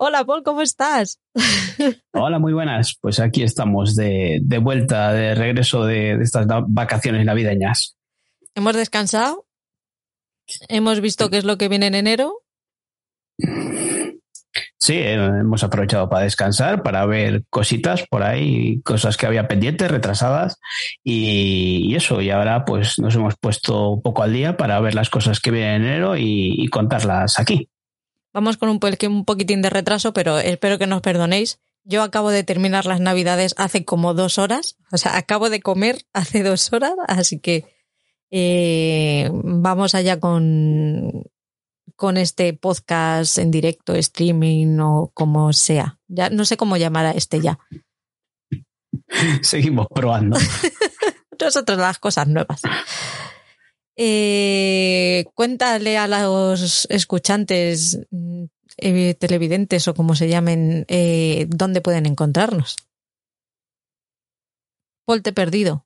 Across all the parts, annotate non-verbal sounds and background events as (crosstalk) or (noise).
Hola Paul, ¿cómo estás? (laughs) Hola, muy buenas. Pues aquí estamos de, de vuelta, de regreso de, de estas vacaciones navideñas. ¿Hemos descansado? ¿Hemos visto qué es lo que viene en enero? Sí, eh, hemos aprovechado para descansar, para ver cositas por ahí, cosas que había pendientes, retrasadas y, y eso. Y ahora pues nos hemos puesto un poco al día para ver las cosas que vienen en enero y, y contarlas aquí. Vamos con un, un poquitín de retraso, pero espero que nos perdonéis. Yo acabo de terminar las navidades hace como dos horas, o sea, acabo de comer hace dos horas, así que eh, vamos allá con, con este podcast en directo, streaming o como sea. Ya no sé cómo llamar a este ya. (laughs) Seguimos probando. (laughs) Nosotros las cosas nuevas. Eh, cuéntale a los escuchantes, mm, eh, televidentes o como se llamen, eh, dónde pueden encontrarnos. Paul, te he perdido.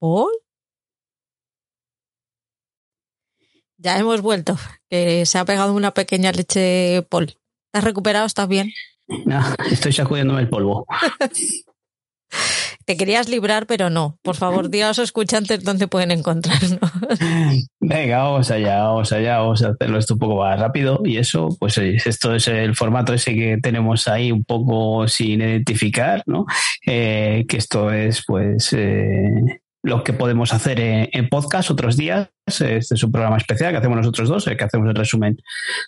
¿Paul? Ya hemos vuelto, que se ha pegado una pequeña leche, Paul. ¿Te has recuperado? ¿Estás bien? No, (laughs) estoy sacudiéndome el polvo. (laughs) Te querías librar, pero no. Por favor, di a los escuchantes dónde pueden encontrarnos. (laughs) Venga, vamos allá, vamos allá, vamos a hacerlo esto un poco más rápido y eso, pues eh, esto es el formato ese que tenemos ahí un poco sin identificar, ¿no? Eh, que esto es pues eh, lo que podemos hacer en, podcast otros días. Este es un programa especial que hacemos nosotros dos, que hacemos el resumen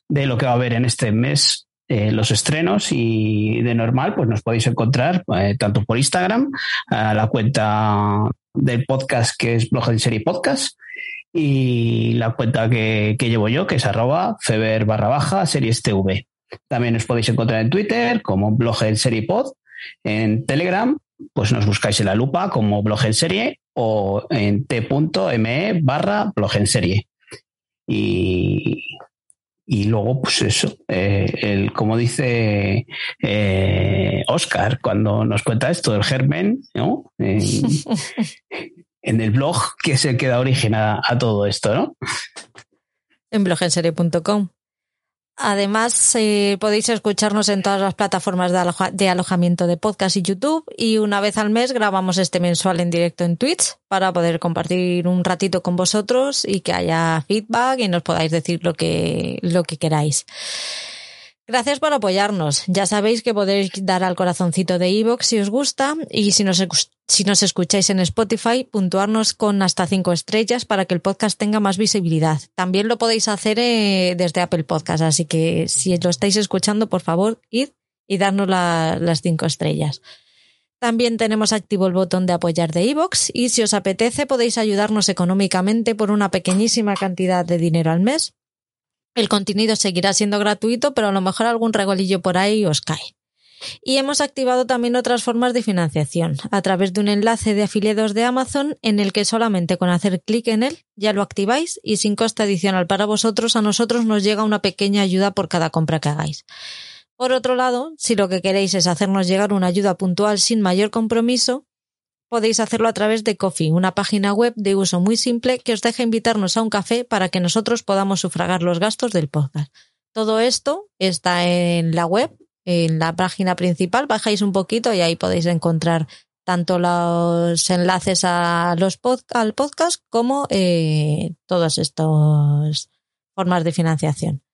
de lo que va a haber en este mes. Eh, los estrenos y de normal pues nos podéis encontrar eh, tanto por Instagram la cuenta del podcast que es Blog en Serie Podcast y la cuenta que, que llevo yo, que es arroba feber barra baja series TV. También os podéis encontrar en Twitter como blog en serie pod, en Telegram, pues nos buscáis en la lupa como blog en serie o en t.me barra blog en serie. Y, y luego, pues eso, eh, el, como dice eh, Oscar cuando nos cuenta esto del germen, ¿no? En- (laughs) en el blog que es el que da origen a, a todo esto, ¿no? en blogenserie.com. Además, eh, podéis escucharnos en todas las plataformas de, aloja- de alojamiento de podcast y YouTube. Y una vez al mes grabamos este mensual en directo en Twitch para poder compartir un ratito con vosotros y que haya feedback y nos podáis decir lo que, lo que queráis. Gracias por apoyarnos. Ya sabéis que podéis dar al corazoncito de iVoox si os gusta y si nos, si nos escucháis en Spotify, puntuarnos con hasta cinco estrellas para que el podcast tenga más visibilidad. También lo podéis hacer eh, desde Apple Podcast, así que si lo estáis escuchando, por favor, id y darnos la- las cinco estrellas. También tenemos activo el botón de apoyar de iVoox y si os apetece podéis ayudarnos económicamente por una pequeñísima cantidad de dinero al mes. El contenido seguirá siendo gratuito, pero a lo mejor algún regolillo por ahí os cae. Y hemos activado también otras formas de financiación, a través de un enlace de afiliados de Amazon en el que solamente con hacer clic en él ya lo activáis y sin coste adicional para vosotros, a nosotros nos llega una pequeña ayuda por cada compra que hagáis. Por otro lado, si lo que queréis es hacernos llegar una ayuda puntual sin mayor compromiso, podéis hacerlo a través de Coffee, una página web de uso muy simple que os deja invitarnos a un café para que nosotros podamos sufragar los gastos del podcast. Todo esto está en la web, en la página principal, bajáis un poquito y ahí podéis encontrar tanto los enlaces a los al podcast como eh, todas estas formas de financiación.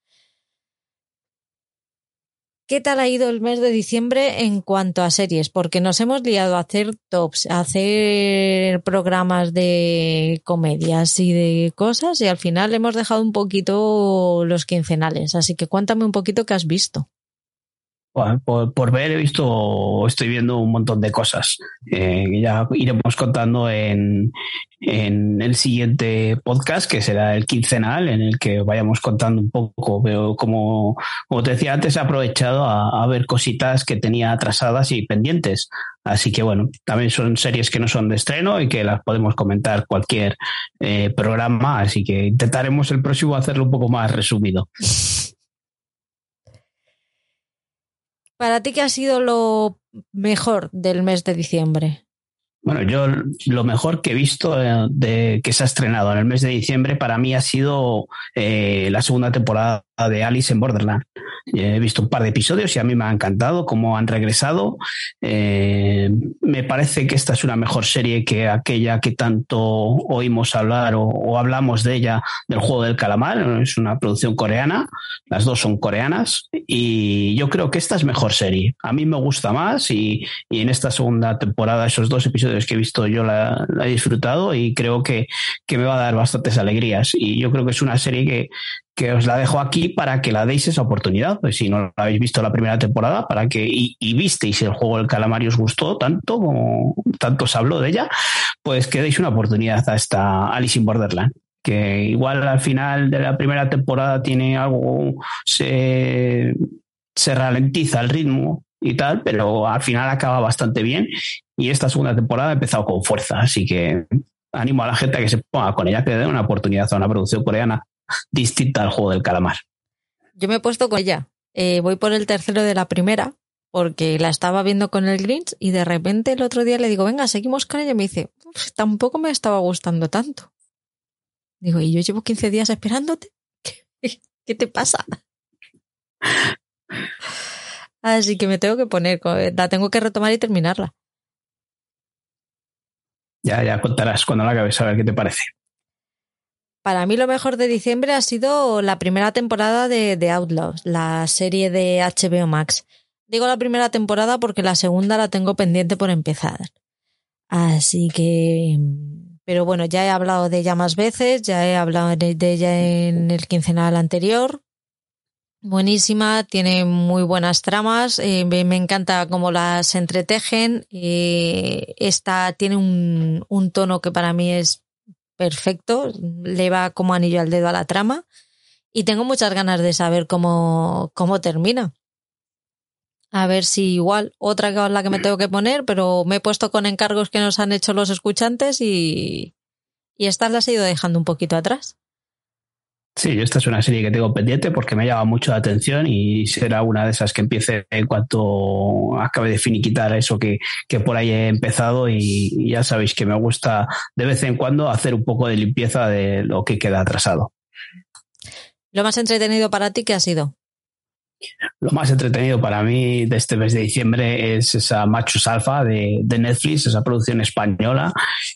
¿Qué tal ha ido el mes de diciembre en cuanto a series? Porque nos hemos liado a hacer tops, a hacer programas de comedias y de cosas y al final hemos dejado un poquito los quincenales. Así que cuéntame un poquito qué has visto. Por, por, ver he visto, estoy viendo un montón de cosas. Eh, ya iremos contando en, en el siguiente podcast, que será el quincenal, en el que vayamos contando un poco. Veo como, como te decía antes, he aprovechado a, a, ver cositas que tenía atrasadas y pendientes. Así que bueno, también son series que no son de estreno y que las podemos comentar cualquier eh, programa. Así que intentaremos el próximo hacerlo un poco más resumido. (laughs) Para ti, ¿qué ha sido lo mejor del mes de diciembre? Bueno, yo lo mejor que he visto eh, de que se ha estrenado en el mes de diciembre para mí ha sido eh, la segunda temporada de Alice en Borderland. He visto un par de episodios y a mí me ha encantado cómo han regresado. Eh, me parece que esta es una mejor serie que aquella que tanto oímos hablar o, hablamos de ella, del juego del calamar. Es una producción coreana, las dos son coreanas y yo creo que esta es mejor serie. A mí me gusta más y, y en esta segunda temporada, esos dos episodios que he visto, yo la, la he disfrutado y creo que, que me va a dar bastantes alegrías. Y yo creo que es una serie que, que os la dejo aquí para que la deis esa oportunidad. Pues si no la habéis visto la primera temporada, para que y, visteis el juego del calamar y os gustó tanto como tanto os habló de ella, pues que deis una oportunidad a esta Alice in Borderland. Que igual al final de la primera temporada tiene algo, se, se ralentiza el ritmo y tal, pero al final acaba bastante bien. Y esta segunda temporada ha empezado con fuerza, así que animo a la gente a que se ponga con ella, que dé una oportunidad a una producción coreana distinta al juego del calamar. Yo me he puesto con ella. Eh, voy por el tercero de la primera, porque la estaba viendo con el Grinch y de repente el otro día le digo, venga, seguimos con ella. Y me dice, tampoco me estaba gustando tanto. Digo, y yo llevo 15 días esperándote. ¿Qué, qué te pasa? Así que me tengo que poner, la tengo que retomar y terminarla. Ya, ya contarás cuando la acabes a ver qué te parece. Para mí lo mejor de diciembre ha sido la primera temporada de, de, Outlaws, la serie de HBO Max. Digo la primera temporada porque la segunda la tengo pendiente por empezar. Así que... Pero bueno, ya he hablado de ella más veces, ya he hablado de ella en el quincenal anterior. Buenísima, tiene muy buenas tramas, eh, me, encanta cómo las entretejen. Eh, esta tiene un tono que para mí es perfecto, le va como anillo al dedo a la trama y tengo muchas ganas de saber cómo, cómo termina. A ver si igual, otra que es la que me tengo que poner, pero me he puesto con encargos que nos han hecho los escuchantes y, y estas las he ido dejando un poquito atrás. Sí, esta es una serie que tengo pendiente porque me llama mucho la atención y será una de esas que empiece en cuanto acabe de finiquitar eso que, que por ahí he empezado y, y ya sabéis que me gusta de vez en cuando hacer un poco de limpieza de lo que queda atrasado. ¿Lo más entretenido para ti qué ha sido? Lo más entretenido para mí de este mes de diciembre es esa Machos Alfa de, de, Netflix, esa producción española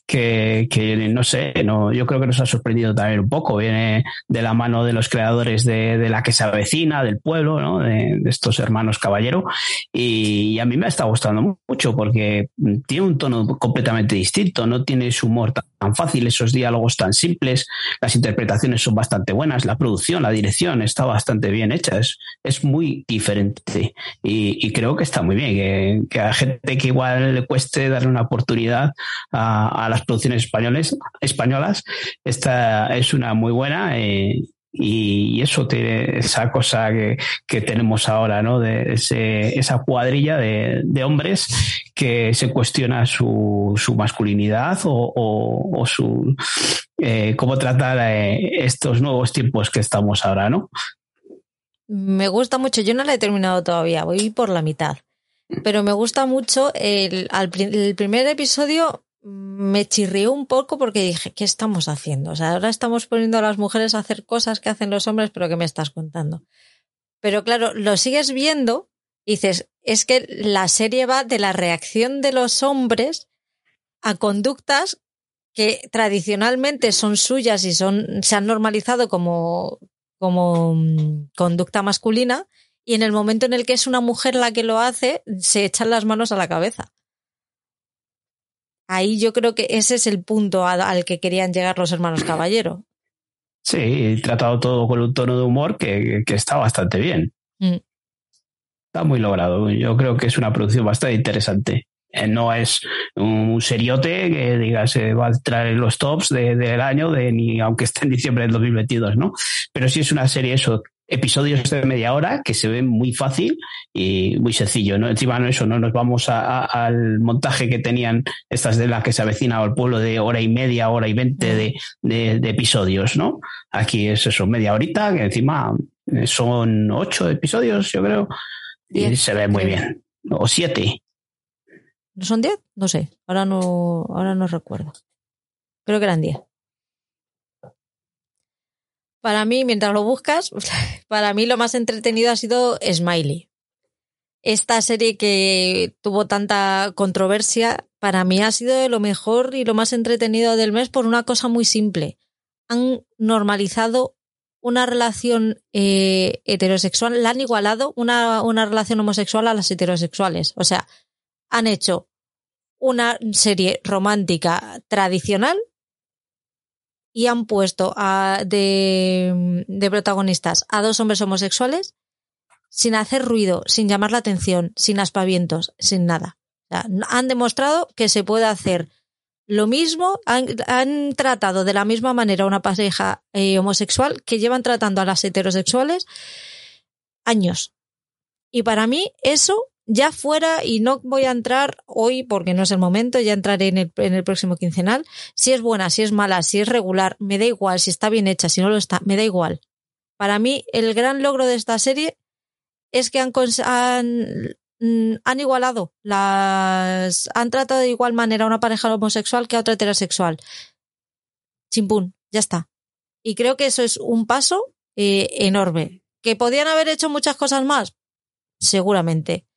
que, que, no sé, no, yo creo que nos ha sorprendido también un poco. Viene de la mano de los creadores de, de la que se avecina, del pueblo, ¿no? de, de, estos hermanos Caballero. Y, y, a mí me está gustando mucho porque tiene un tono completamente distinto, no tiene su humor tan fácil, esos diálogos tan simples, las interpretaciones son bastante buenas, la producción, la dirección está bastante bien hecha, es, es muy diferente y, creo que está muy bien, que, que, a gente que igual le cueste darle una oportunidad a, las producciones españoles, españolas, esta es una muy buena eh, y eso tiene esa cosa que, que tenemos ahora, ¿no? De ese, esa cuadrilla de, hombres que se cuestiona su, su masculinidad o, su eh, cómo tratar eh, estos nuevos tiempos que estamos ahora, ¿no? Me gusta mucho, yo no la he terminado todavía, voy por la mitad. Pero me gusta mucho el, al, el primer episodio me chirrió un poco porque dije, ¿qué estamos haciendo? O sea, ahora estamos poniendo a las mujeres a hacer cosas que hacen los hombres, pero ¿qué me estás contando? Pero claro, lo sigues viendo y dices, es que la serie va de la reacción de los hombres a conductas que tradicionalmente son suyas y son, se han normalizado como, como um, conducta masculina y en el momento en el que es una mujer la que lo hace, se echan las manos a la cabeza. Ahí yo creo que ese es el punto al, al que querían llegar los hermanos Caballero. Sí, tratado todo con un tono de humor que, que está bastante bien. Mm. está muy logrado. Yo creo que es una producción bastante interesante. Eh, no es un seriote que digas se va a entrar en los tops de- del año, de, ni aunque esté en diciembre del 2022, ¿no? Pero sí es una serie, eso, episodios de media hora que se ven muy fácil y muy sencillo, ¿no? Encima no eso, no nos vamos a- a- al montaje que tenían estas de las que se avecina al pueblo de hora y media, hora y veinte de, de- de episodios, ¿no? Aquí es eso, media horita, que encima eh, son ocho episodios, yo creo, y Diez, se ve muy bien. O siete. ¿No son 10? No sé. Ahora no, ahora no recuerdo. Creo que eran 10. Para mí, mientras lo buscas, (laughs) para mí lo más entretenido ha sido Smiley. Esta serie que tuvo tanta controversia, para mí ha sido lo mejor y lo más entretenido del mes por una cosa muy simple. Han normalizado una relación eh, heterosexual, la han igualado una, una relación homosexual a las heterosexuales. O sea, han hecho una serie romántica tradicional y han puesto a- de, de protagonistas a dos hombres homosexuales sin hacer ruido, sin llamar la atención, sin aspavientos, sin nada. Han demostrado que se puede hacer lo mismo, han, han tratado de la misma manera a una pareja eh, homosexual que llevan tratando a las heterosexuales años. Y para mí eso ya fuera, y no voy a entrar hoy porque no es el momento, ya entraré en el, en el próximo quincenal, si es buena, si es mala, si es regular, me da igual, si está bien hecha, si no lo está, me da igual. Para mí el gran logro de esta serie es que han, han, mm, han igualado las... han tratado de igual manera a una pareja homosexual que a otra heterosexual. Chimpún, ya está. Y creo que eso es un paso eh, enorme. ¿Que podían haber hecho muchas cosas más? Seguramente.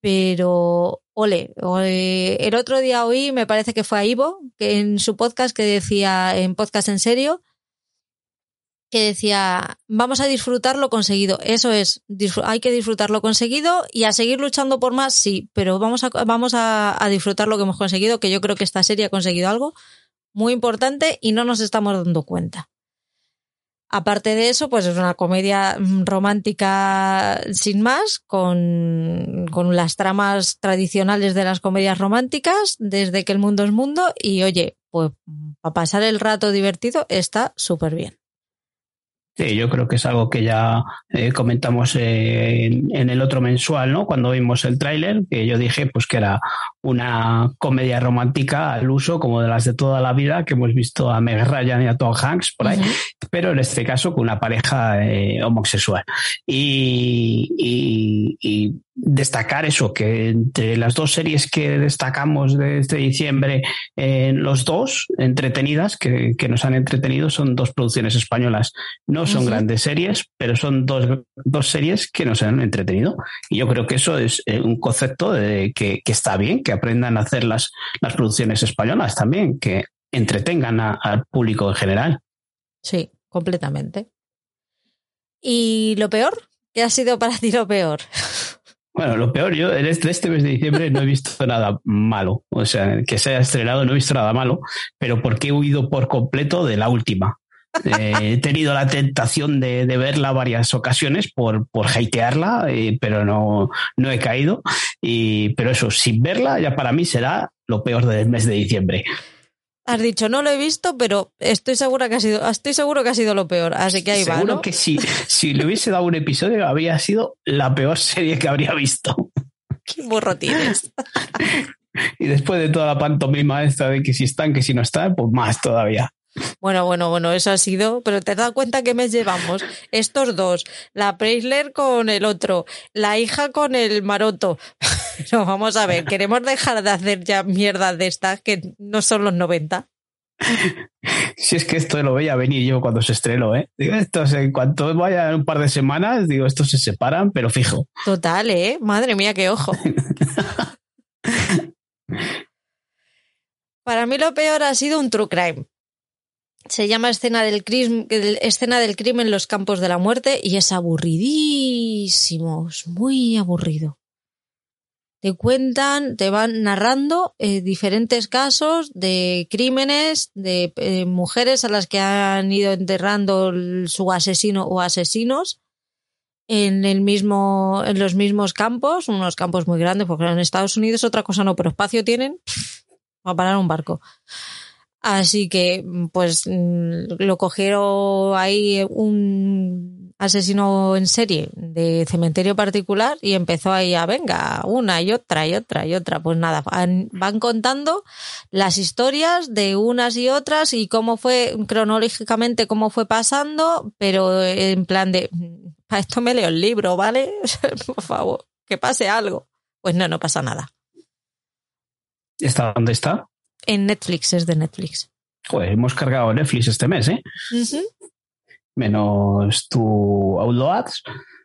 Pero, ole, el otro día oí, me parece que fue a Ivo, que en su podcast que decía, en podcast en serio, que decía, vamos a disfrutar lo conseguido. Eso es, hay que disfrutar lo conseguido y a seguir luchando por más, sí, pero vamos a, vamos a, a disfrutar lo que hemos conseguido, que yo creo que esta serie ha conseguido algo muy importante y no nos estamos dando cuenta. Aparte de eso, pues es una comedia mm, romántica sin más, con, con las tramas tradicionales de las comedias románticas, desde que el mundo es mundo, y oye, pues para pasar el rato divertido está súper bien. Sí, yo creo que es algo que ya eh, comentamos eh, en, en el otro mensual, ¿no? Cuando vimos el tráiler, que yo dije pues que era una comedia romántica al uso, como de las de toda la vida, que hemos visto a Meg Ryan y a Tom Hanks por ahí, pero en este caso con una pareja eh, homosexual. Y, y- y destacar eso, que entre las dos series que destacamos de este diciembre, eh, los dos entretenidas, que, que nos han entretenido, son dos producciones españolas. No son grandes series, pero son dos, dos series que nos han entretenido. Y yo creo que eso es eh, un concepto de que, que está bien, que aprendan a hacer las, las producciones españolas también, que entretengan a- al público en general. Sí, completamente. ¿Y lo peor? ¿Qué ha sido para ti lo peor? (laughs) Bueno, lo peor, yo en este, este mes de diciembre no he visto nada malo. O sea, que se haya estrenado no he visto nada malo, pero porque he huido por completo de la última. Eh, he tenido la tentación de, de verla varias ocasiones por, por hatearla, eh, pero no, no he caído. Y, pero eso, sin verla, ya para mí será lo peor del mes de diciembre. Has dicho, no lo he visto, pero estoy segura que ha sido, estoy seguro que ha sido lo peor. Así que ahí va, Seguro ¿no? que si, si le hubiese dado un episodio, habría sido la peor serie que habría visto. (laughs) Qué burro tienes. (laughs) Y después de toda la pantomima esta de que si están, que si no están, pues más todavía. Bueno, bueno, bueno, eso ha sido, pero te has dado cuenta que mes llevamos estos dos, la Preisler con el otro, la hija con el maroto. (laughs) No, vamos a ver, queremos dejar de hacer ya mierdas de estas que no son los 90. Si es que esto lo veía venir yo cuando se estrenó, ¿eh? Digo, estos en cuanto vaya un par de semanas, digo, estos se separan, pero fijo. Total, ¿eh? Madre mía, qué ojo. (laughs) Para mí lo peor ha sido un true crime. Se llama escena del, crim- escena del crimen en los campos de la muerte y es aburridísimo, es muy aburrido. Te cuentan, te van narrando eh, diferentes casos de crímenes de eh, mujeres a las que han ido enterrando su asesino o asesinos en el mismo, en los mismos campos, unos campos muy grandes, porque en Estados Unidos otra cosa no, pero espacio tienen, va a parar un barco. Así que, pues, mm, lo cogieron ahí un asesino en serie de cementerio particular y empezó ahí a, venga, una y otra y otra y otra. Pues nada, van, contando las historias de unas y otras y cómo fue, cronológicamente, cómo fue pasando, pero en plan de, para esto me leo el libro, ¿vale? (laughs) Por favor, que pase algo. Pues no, no pasa nada. ¿Está dónde está? En Netflix, es de Netflix. Joder, hemos cargado Netflix este mes, ¿eh? Ujú. Menos tu Outlaws.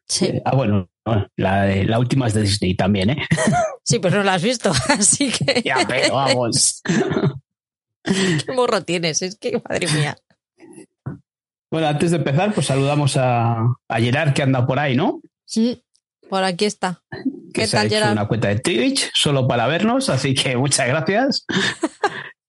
Sí, Eh, ah, bueno, no, la, de- la última es de Disney también, ¿eh? (laughs) sí, pero no lo has visto, (laughs) así que (laughs) ya, pero vamos. qué morro tienes, es que madre mía. Bueno, antes de empezar, pues saludamos a, a Gerard que anda por ahí, ¿no? Sí, por aquí está. Que ¿Qué se ha tal, hecho Gerard? una cuenta de Twitch solo para vernos, así que muchas gracias.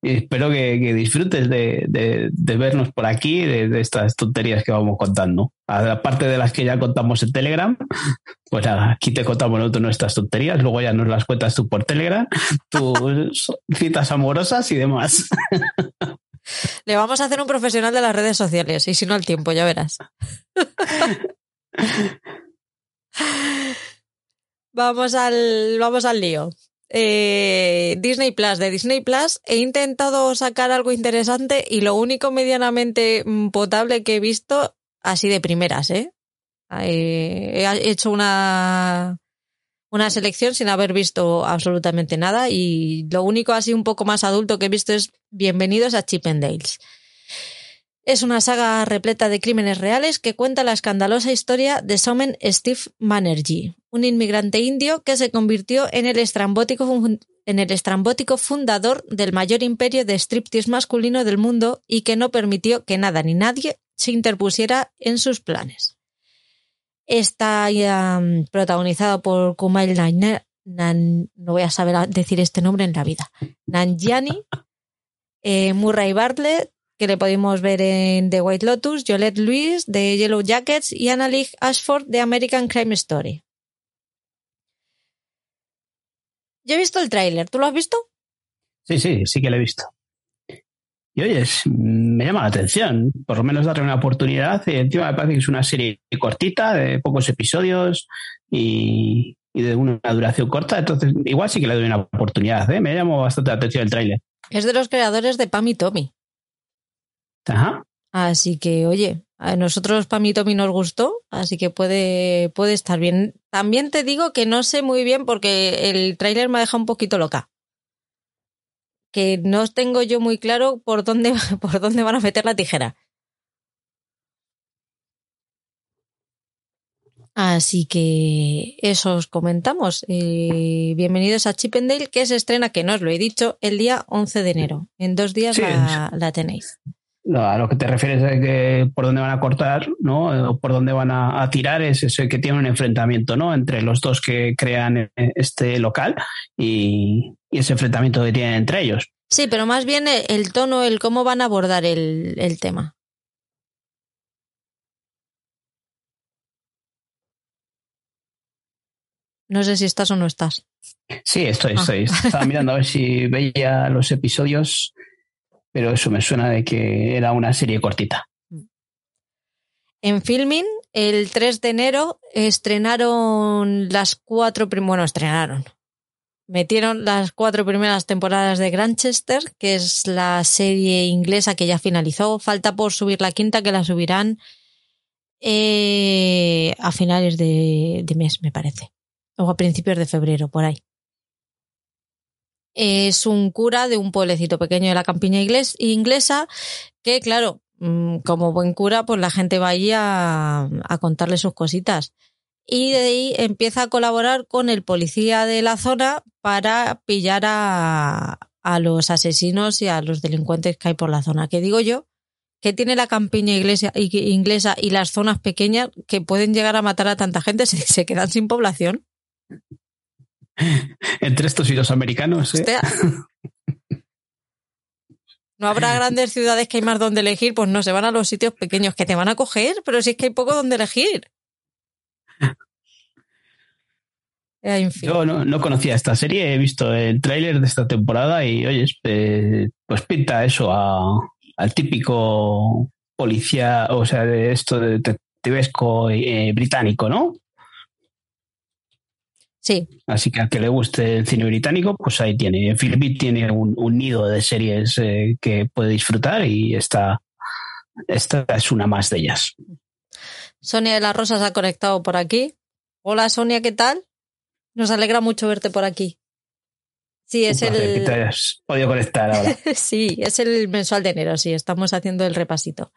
Y espero que, que disfrutes de, de- de vernos por aquí, de, de estas tonterías que vamos contando. Aparte de las que ya contamos en Telegram, (laughs) pues aquí te contamos nosotros nuestras tonterías, luego ya nos las cuentas tú por Telegram, (laughs) tus citas amorosas y demás. Le vamos a hacer un profesional de las redes sociales y si no al tiempo, ya verás. (laughs) vamos al, vamos al lío. Eh, Disney Plus, de Disney Plus, he intentado sacar algo interesante y lo único medianamente mm, potable que he visto, así de primeras, ¿eh? He hecho una, una selección sin haber visto absolutamente nada y lo único así un poco más adulto que he visto es Bienvenidos a Chippendales. Es una saga repleta de crímenes reales que cuenta la escandalosa historia de Somen Steve Banerjee, un inmigrante indio que se convirtió en el estrambótico, en el estrambótico fundador del mayor imperio de striptease masculino del mundo y que no permitió que nada ni nadie se interpusiera en sus planes. Está um, protagonizado por Kumail Nanjiani, Nan- no voy a saber decir este nombre en la vida, Nanjiani, eh, Murray Bartlett, que le podemos ver en The White Lotus, Jolette Lewis de Yellow Jackets y Annalise Ashford de American Crime Story. Yo he visto el tráiler, ¿tú lo has visto? Sí, sí, sí que lo he visto. Y oyes, me llama la atención, por lo menos darle una oportunidad. Y encima me parece que es una serie cortita, de pocos episodios y, y de una duración corta. Entonces, igual sí que le doy una oportunidad. ¿eh? Me llamó bastante la atención el tráiler. Es de los creadores de Pam y Tommy. Ajá. Así que, oye, a nosotros Pam y Tommy nos gustó, así que puede, puede estar bien. También te digo que no sé muy bien porque el tráiler me ha dejado un poquito loca. Que no tengo yo muy claro por dónde, (laughs) por dónde van a meter la tijera. Así que eso os comentamos. Eh, bienvenidos a Chippendale, que se estrena, que no os lo he dicho, el día 11 de enero. En dos días Sí, la, la tenéis. A lo que te refieres es que por dónde van a cortar, ¿no? O por dónde van a, a tirar es eso que tiene un enfrentamiento, ¿no? Entre los dos que crean eh, este local y, y ese enfrentamiento que tienen entre ellos. Sí, pero más bien el, el tono, el cómo van a abordar el, el tema. No sé si estás o no estás. Sí, estoy, Ah. estoy. Estaba mirando a ver si veía los episodios, pero eso me suena de que era una serie cortita. En Filming, el 3 de enero estrenaron las cuatro, bueno, estrenaron. Metieron las cuatro primeras temporadas de Grantchester, que es la serie inglesa que ya finalizó. Falta por subir la quinta, que la subirán eh, a finales de mes, me parece. O a principios de febrero, por ahí. Es un cura de un pueblecito pequeño de la campiña ingles- inglesa que, claro, mm, como buen cura, pues la gente va allí a, contarle sus cositas. Y de ahí empieza a colaborar con el policía de la zona para pillar a, los asesinos y a los delincuentes que hay por la zona. Que digo yo, que tiene la campiña inglesa y las zonas pequeñas que pueden llegar a matar a tanta gente si (laughs) se quedan sin población. Entre estos y los americanos, ¿eh? No habrá grandes ciudades que hay más donde elegir, pues no, se van a los sitios pequeños que te van a coger, pero si es que hay poco donde elegir. Eh, En fin. Yo no, no conocía esta serie, he visto el tráiler de esta temporada y, oye, eh, pues pinta eso a- al típico policía, o sea, de esto de detectivesco eh, británico, ¿no? Sí, Así que al que le guste el cine británico, pues ahí tiene. Philip tiene un, un nido de series eh, que puede disfrutar y esta, esta es una más de ellas. Sonia de las Rosas ha conectado por aquí. Hola Sonia, ¿qué tal? Nos alegra mucho verte por aquí. Sí, es placer que te el hayas podido conectar ahora. (laughs) sí, es el mensual de enero, sí, estamos haciendo el repasito.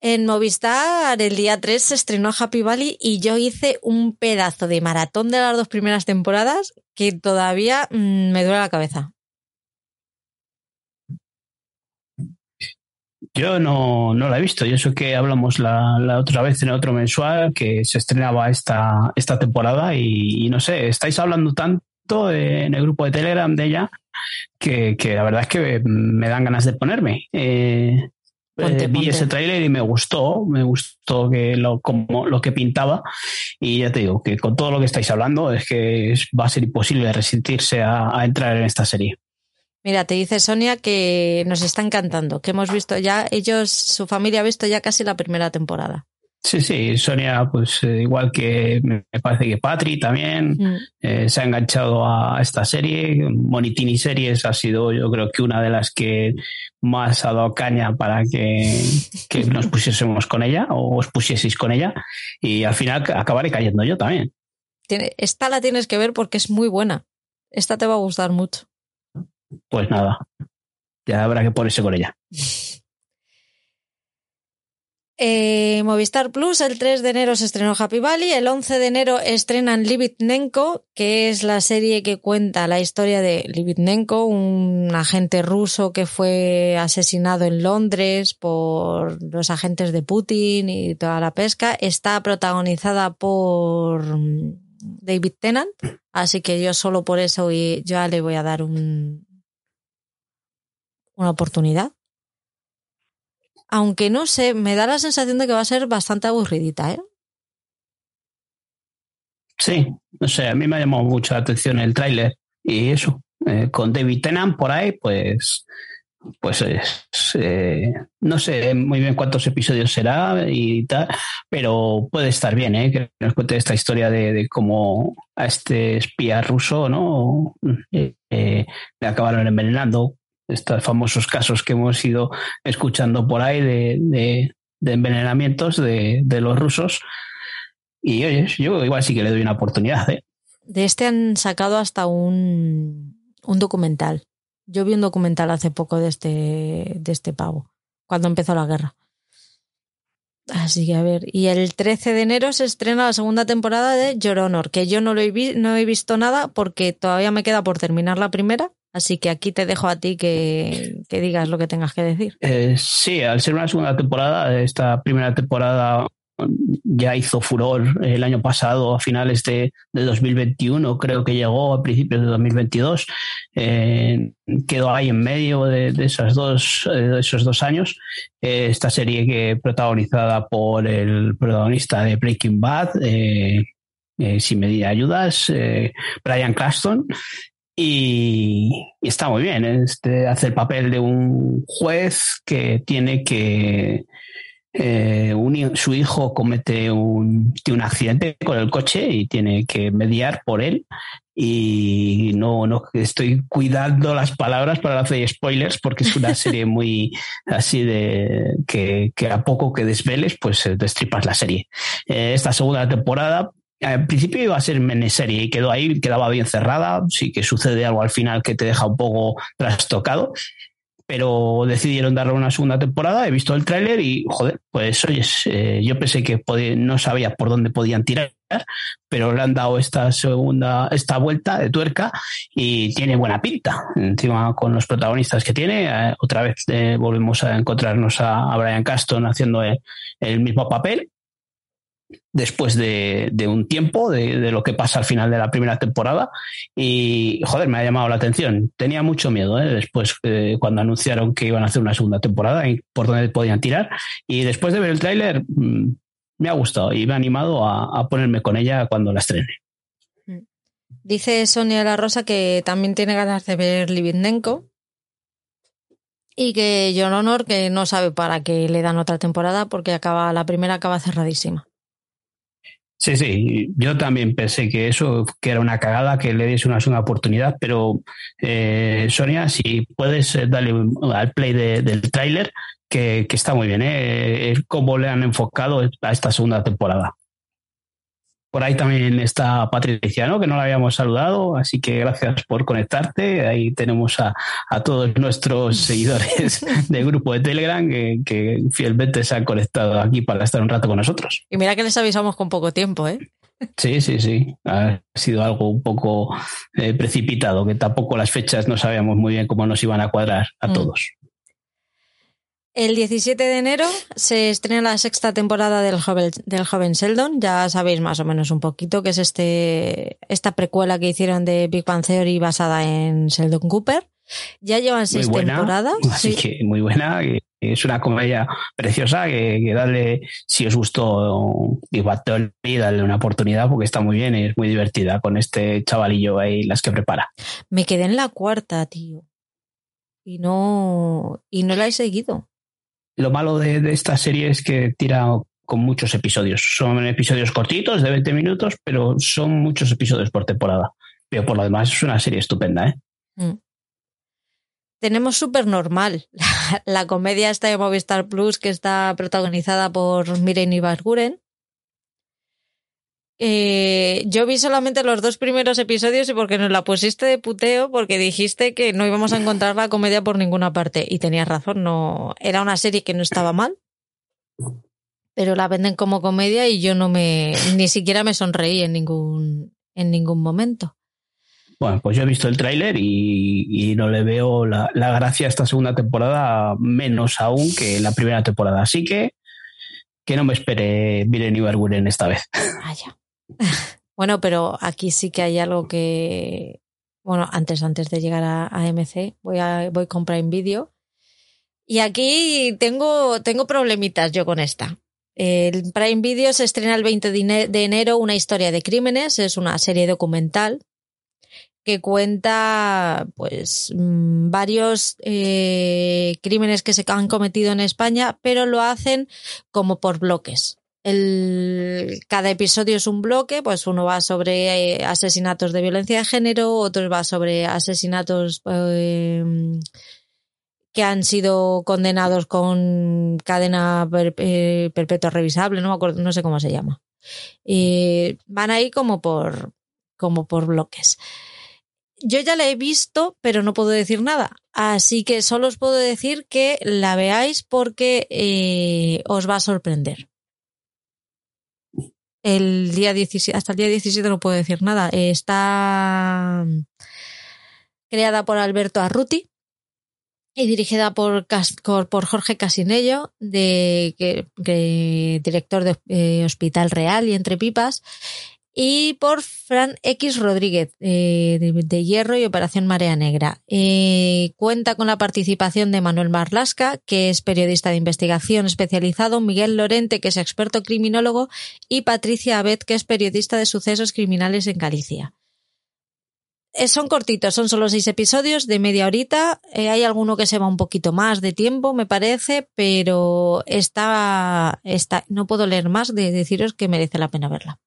En Movistar el día 3 se estrenó Happy Valley y yo hice un pedazo de maratón de las dos primeras temporadas que todavía mm, me duele la cabeza. Yo no, no la he visto, y eso que hablamos la, la otra vez en otro mensual que se estrenaba esta, esta temporada y, no sé, estáis hablando tanto en el grupo de Telegram de ella que, que la verdad es que me dan ganas de ponerme. Eh, Ponte, eh, vi ese tráiler y me gustó, me gustó que lo, como, lo que pintaba y ya te digo que con todo lo que estáis hablando es que va a ser imposible resistirse a, a entrar en esta serie. Mira, te dice Sonia que nos está encantando, que hemos visto ya, ellos, su familia ha visto ya casi la primera temporada. Sí, sí, Sonia, pues eh, igual que me parece que Patri también Mm. eh, se ha enganchado a esta serie. Monitini Series ha sido, yo creo que una de las que más ha dado caña para que, que nos (laughs) pusiésemos con ella o os pusieseis con ella. Y al final acabaré cayendo yo también. Esta la tienes que ver porque es muy buena. Esta te va a gustar mucho. Pues nada, ya habrá que ponerse con ella. (laughs) Eh, Movistar Plus, el 3 de enero se estrenó Happy Valley, el 11 de enero estrenan Livitnenko, que es la serie que cuenta la historia de Livitnenko, un agente ruso que fue asesinado en Londres por los agentes de Putin y toda la pesca. Está protagonizada por mm, David Tennant, así que yo solo por eso ya le voy a dar un, una oportunidad. Aunque no sé, me da la sensación de que va a ser bastante aburridita, ¿eh? Sí, no sé, a mí me ha llamado mucho la atención el tráiler y eso, eh, con David Tennant por ahí, pues, pues es, eh, no sé muy bien cuántos episodios será y tal, pero puede estar bien, ¿eh? que nos cuente esta historia de, cómo a este espía ruso, ¿no? Eh, le acabaron envenenando, estos famosos casos que hemos ido escuchando por ahí de, envenenamientos de, de los rusos. Y oye, yo igual sí que le doy una oportunidad, ¿eh? De este han sacado hasta un, un documental. Yo vi un documental hace poco de este, de este pavo, cuando empezó la guerra. Así que a ver, y el 13 de enero se estrena la segunda temporada de Your Honor, que yo no, lo he, vi- no he visto nada porque todavía me queda por terminar la primera, así que aquí te dejo a ti que, digas lo que tengas que decir. Eh, sí, al ser una segunda temporada, esta primera temporada mm, ya hizo furor el año pasado, a finales de, de 2021, creo que llegó a principios de 2022. Eh, quedó ahí en medio de, eh, esos dos años. Eh, esta serie que protagonizada por el protagonista de Breaking Bad, eh, sin medir ayudas, Brian Cranston. Y, y está muy bien. Este hace el papel de un juez que tiene que eh, un su hijo comete un, tiene un accidente con el coche y tiene que mediar por él. Y no, no estoy cuidando las palabras para no hacer spoilers porque es una serie (laughs) muy así de que, que a poco que desveles, pues eh, destripas la serie. Eh, esta segunda temporada al principio iba a ser miniserie y quedó ahí, quedaba bien cerrada. Sí que sucede algo al final que te deja un poco trastocado, pero decidieron darle una segunda temporada. He visto el tráiler y, joder, pues oye, eh, yo pensé que no sabía por dónde podían tirar, pero le han dado esta segunda, esta vuelta de tuerca y tiene buena pinta. Encima con los protagonistas que tiene, eh, otra vez eh, volvemos a encontrarnos a, a Brian Caston haciendo el mismo papel después de, un tiempo de, lo que pasa al final de la primera temporada y joder me ha llamado la atención tenía mucho miedo ¿eh? después eh, cuando anunciaron que iban a hacer una segunda temporada y por dónde podían tirar y después de ver el tráiler mm, me ha gustado y me ha animado a, ponerme con ella cuando la estrene. Dice Sonia La Rosa que también tiene ganas de ver Libidnenko y que John Honor que no sabe para qué le dan otra temporada porque acaba la primera acaba cerradísima. Sí, sí, yo también pensé que eso, que era una cagada, que le diese una segunda oportunidad, pero eh, Sonia, si puedes eh, darle al play de- del tráiler, que, que está muy bien, ¿eh? Es cómo le han enfocado a esta segunda temporada. Por ahí también está Patricia, ¿no? Que no la habíamos saludado, así que gracias por conectarte. Ahí tenemos a, a todos nuestros (laughs) seguidores del grupo de Telegram que, que fielmente se han conectado aquí para estar un rato con nosotros. Y mira que les avisamos con poco tiempo, ¿eh? Sí, sí, sí. Ha sido algo un poco eh, precipitado, que tampoco las fechas no sabíamos muy bien cómo nos iban a cuadrar a Mm. todos. El 17 de enero se estrena la sexta temporada del joven, del joven Sheldon. Ya sabéis más o menos un poquito que es este esta precuela que hicieron de Big Bang Theory basada en Sheldon Cooper. Ya llevan Muy seis buena. temporadas. Así sí. que muy buena. Es una comedia preciosa que, que darle, si os gustó Big Bang Theory, darle una oportunidad porque está muy bien y es muy divertida con este chavalillo ahí, las que prepara. Me quedé en la cuarta, tío. Y no, y no la he seguido. Lo malo de, de esta serie es que tira con muchos episodios. Son episodios cortitos, de 20 minutos, pero son muchos episodios por temporada. Pero por lo demás es una serie estupenda, ¿eh? Mm. Tenemos Super Normal, (laughs) la, la comedia esta de Movistar Plus que está protagonizada por Miren Ibarguren. Eh, yo vi solamente los dos primeros episodios y porque nos la pusiste de puteo, porque dijiste que no íbamos a encontrar la comedia por ninguna parte. Y tenías razón, no era una serie que no estaba mal, pero la venden como comedia y yo no me ni siquiera me sonreí en ningún en ningún momento. Bueno, pues yo he visto el tráiler y, y no le veo la, la gracia a esta segunda temporada, menos aún que la primera temporada. Así que que no me espere Miren Ibarguren esta vez. Vaya. (laughs) Bueno, pero aquí sí que hay algo que. Bueno, antes, antes de llegar a, a MC, voy a voy con Prime Video. Y aquí tengo, tengo problemitas yo con esta. El Prime Video se estrena el 20 de ene- de enero una historia de crímenes, es una serie documental que cuenta pues mm, varios eh, crímenes que se han cometido en España, pero lo hacen como por bloques. Cada episodio es un bloque, pues uno va sobre eh, asesinatos de violencia de género, otro va sobre asesinatos eh, que han sido condenados con cadena eh, perpetua revisable, no me acuerdo, no sé cómo se llama. Van ahí como por, como por bloques. Yo ya la he visto, pero no puedo decir nada. Así que solo os puedo decir que la veáis porque eh, os va a sorprender. El día 17, hasta el día 17 no puedo decir nada. Eh, Está creada por Alberto Arruti y dirigida por, por Jorge Casinello, de, que- director de eh, Hospital Real y Entre Pipas, y por Fran X Rodríguez, eh, de, Hierro y Operación Marea Negra. Eh, cuenta con la participación de Manuel Marlasca, que es periodista de investigación especializado, Miguel Lorente, que es experto criminólogo, y Patricia Abed, que es periodista de sucesos criminales en Galicia. Eh, Son cortitos, son solo seis episodios de media horita. Hay alguno que se va un poquito más de tiempo, me parece, pero está, está, no puedo leer más de deciros que merece la pena verla.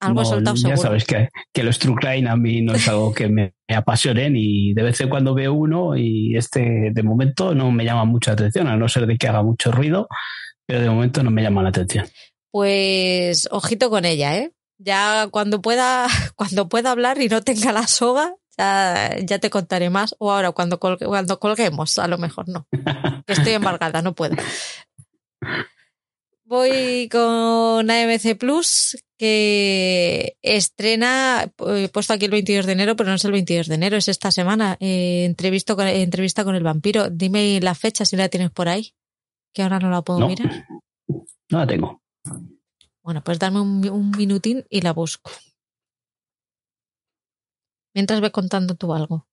Algo No, soltado ya seguro. sabes que, que los True Crime a mí no es algo que me, me apasionen y de vez en cuando veo uno y este de momento no me llama mucha atención, a no ser de que haga mucho ruido, pero de momento no me llama la atención. Pues ojito con ella, ¿eh? Ya cuando pueda, (laughs) cuando pueda hablar y no tenga la soga, ya, ya te contaré más. O ahora cuando, colgue- cuando colguemos, a lo mejor no. Estoy embargada, no puedo. Voy con AMC Plus, que estrena, eh, he puesto aquí el 22 de enero, pero no es el 22 de enero, es esta semana. Eh, entrevisto con, entrevista con el vampiro. Dime la fecha si la tienes por ahí, que ahora no la puedo No, mirar. no la tengo. Bueno, pues dame un, un minutín y la busco. Mientras ve contando tú algo.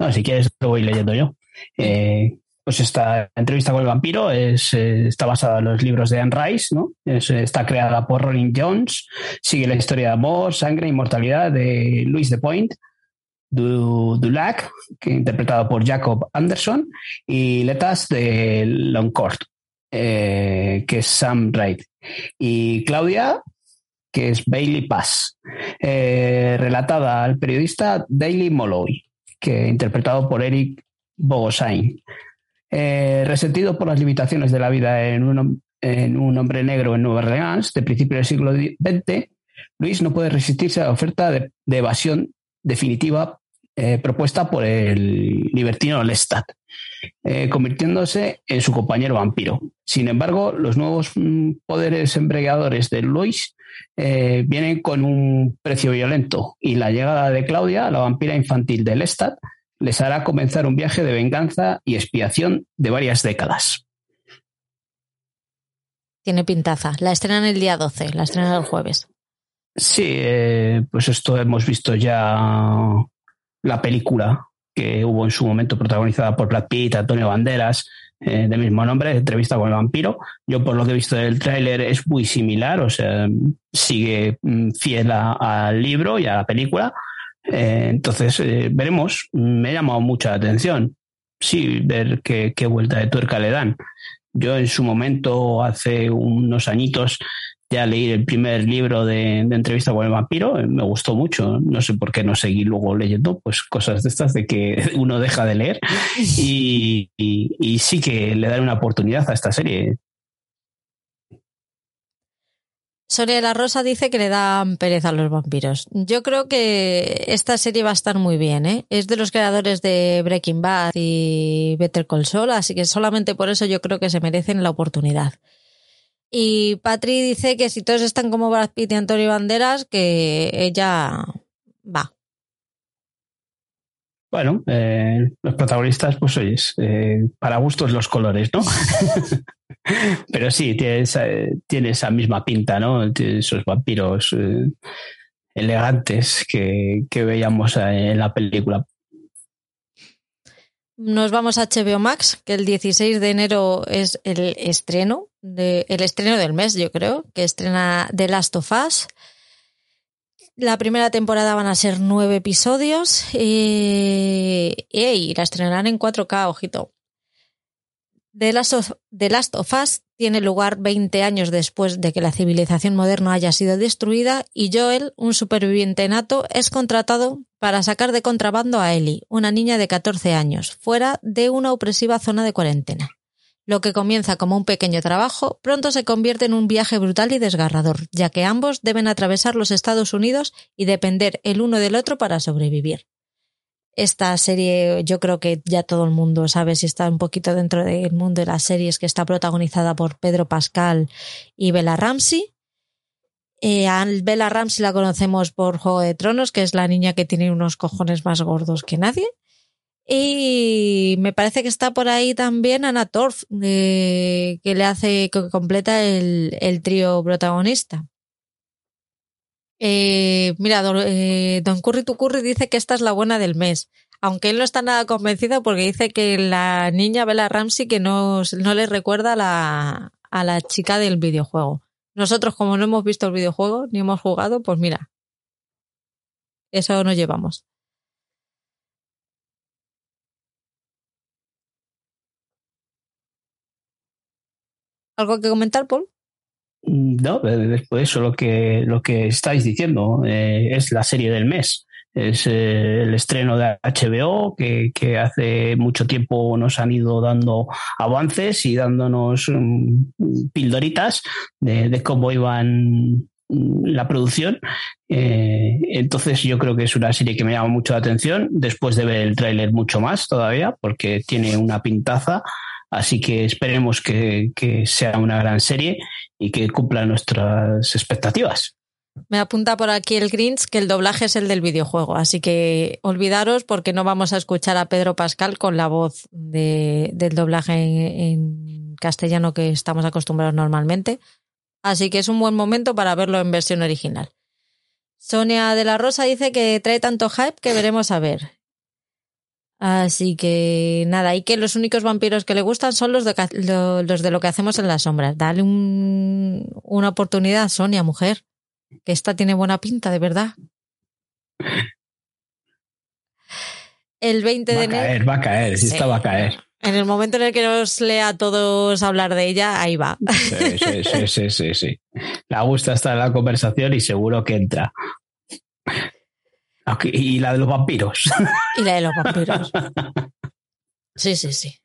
No, si quieres lo voy leyendo yo. Eh, pues esta entrevista con el vampiro eh, está basada en los libros de Anne Rice, ¿no? Eh, está creada por Rolling Jones, sigue la historia de amor, sangre e inmortalidad de Louis de Point, du, Dulac, que interpretado por Jacob Anderson, y Letas de Longcourt, eh, que es Sam Wright. Y Claudia, que es Bailey Pass, eh, relatada al periodista Daily Molloy, que interpretado por Eric Bogosain. Eh, resentido por las limitaciones de la vida en un, en un hombre negro en Nueva Orleans de principios del siglo XX, Luis no puede resistirse a la oferta de, evasión definitiva eh, propuesta por el libertino Lestat, eh, convirtiéndose en su compañero vampiro. Sin embargo, los nuevos mm, poderes embriagadores de Luis eh, vienen con un precio violento y la llegada de Claudia, la vampira infantil de Lestat, les hará comenzar un viaje de venganza y expiación de varias décadas. Tiene pintaza. La estrenan el día 12, la estrenan el jueves. Sí, pues esto hemos visto ya la película que hubo en su momento protagonizada por Brad Pitt, Antonio Banderas, eh, de mismo nombre, entrevista con el vampiro. Yo por lo que he visto del tráiler es muy similar, o sea, sigue mm, fiel al libro y a la película. Eh, entonces, eh, veremos. Me ha llamado mucha atención. Sí, ver qué, qué vuelta de tuerca le dan. Yo en su momento, hace unos añitos, ya leí el primer libro de, entrevista con el vampiro, eh, me gustó mucho, no sé por qué no seguí luego leyendo, pues cosas de estas de que (laughs) uno deja de leer (laughs) y, sí que le dan una oportunidad a esta serie. Sonia la Rosa dice que le dan pereza a los vampiros. Yo creo que esta serie va a estar muy bien, ¿eh? Es de los creadores de Breaking Bad y Better Call Saul, así que solamente por eso yo creo que se merecen la oportunidad. Y Patri dice que si todos están como Brad Pitt y Antonio Banderas, que ella va. Bueno, eh, los protagonistas, pues oyes, eh, para gustos los colores, ¿no? (laughs) Pero sí, tiene esa, tiene esa misma pinta, ¿no? esos vampiros eh, elegantes que, que veíamos en la película. Nos vamos a HBO Max, que el 16 de enero es el estreno, de, el estreno del mes, yo creo, que estrena The Last of Us. La primera temporada van a ser nueve episodios y, y la estrenarán en 4K, ojito. The Last, of, The Last of Us tiene lugar 20 años después de que la civilización moderna haya sido destruida y Joel, un superviviente nato, es contratado para sacar de contrabando a Ellie, una niña de 14 años, fuera de una opresiva zona de cuarentena. Lo que comienza como un pequeño trabajo pronto se convierte en un viaje brutal y desgarrador, ya que ambos deben atravesar los Estados Unidos y depender el uno del otro para sobrevivir. Esta serie yo creo que ya todo el mundo sabe si está un poquito dentro del mundo de las series que está protagonizada por Pedro Pascal y Bella Ramsey. Eh, a Bella Ramsey la conocemos por Juego de Tronos, que es la niña que tiene unos cojones más gordos que nadie. Y me parece que está por ahí también Anna Torf, que le hace, que completa el, el trío protagonista. Eh, mira, don, eh, don Curry dice que esta es la buena del mes. Aunque él no está nada convencido porque dice que la niña Bella Ramsey que no, no le recuerda a la, a la chica del videojuego. Nosotros, como no hemos visto el videojuego ni hemos jugado, pues mira, eso nos llevamos. ¿Algo que comentar, Paul? No, después eso lo que, lo que estáis diciendo eh, es la serie del mes. Es eh, el estreno de HBO que, hace mucho tiempo nos han ido dando avances y dándonos um, pildoritas de, cómo iban mm, la producción. Eh, entonces yo creo que es una serie que me llama mucho la atención después de ver el tráiler mucho más todavía porque tiene una pintaza. Así que esperemos que, sea una gran serie y que cumpla nuestras expectativas. Me apunta por aquí el Grinch que el doblaje es el del videojuego, así que olvidaros porque no vamos a escuchar a Pedro Pascal con la voz de, del doblaje en castellano que estamos acostumbrados normalmente. Así que es un buen momento para verlo en versión original. Sonia de la Rosa dice que trae tanto hype que veremos a ver. Así que nada, y que los únicos vampiros que le gustan son los de, lo- los de lo que hacemos en las sombras. Dale un- una oportunidad, Sonia, mujer, que esta tiene buena pinta, de verdad. El 20 Va de a enero. caer, va a caer, sí, esta va a caer. En el momento en el que nos lea a todos hablar de ella, ahí va. Sí, sí, sí, sí, sí, sí. Le gusta estar en la conversación y seguro que entra. Y la de los vampiros. (laughs) Y la de los vampiros. Sí, sí, sí.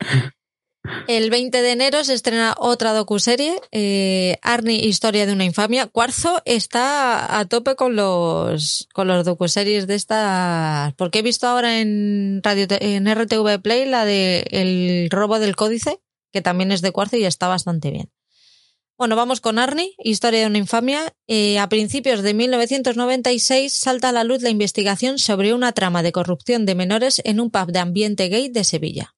El 20 de enero se estrena otra docuserie, eh, Arnie, Historia de una infamia. Cuarzo está a tope con los, con los docuseries de estas, porque he visto ahora en, radio, en RTV Play la de El robo del códice, que también es de Cuarzo y está bastante bien. Bueno, vamos con Arnie, Historia de una infamia. Eh, a principios de 1996 salta a la luz la investigación sobre una trama de corrupción de menores en un pub de ambiente gay de Sevilla.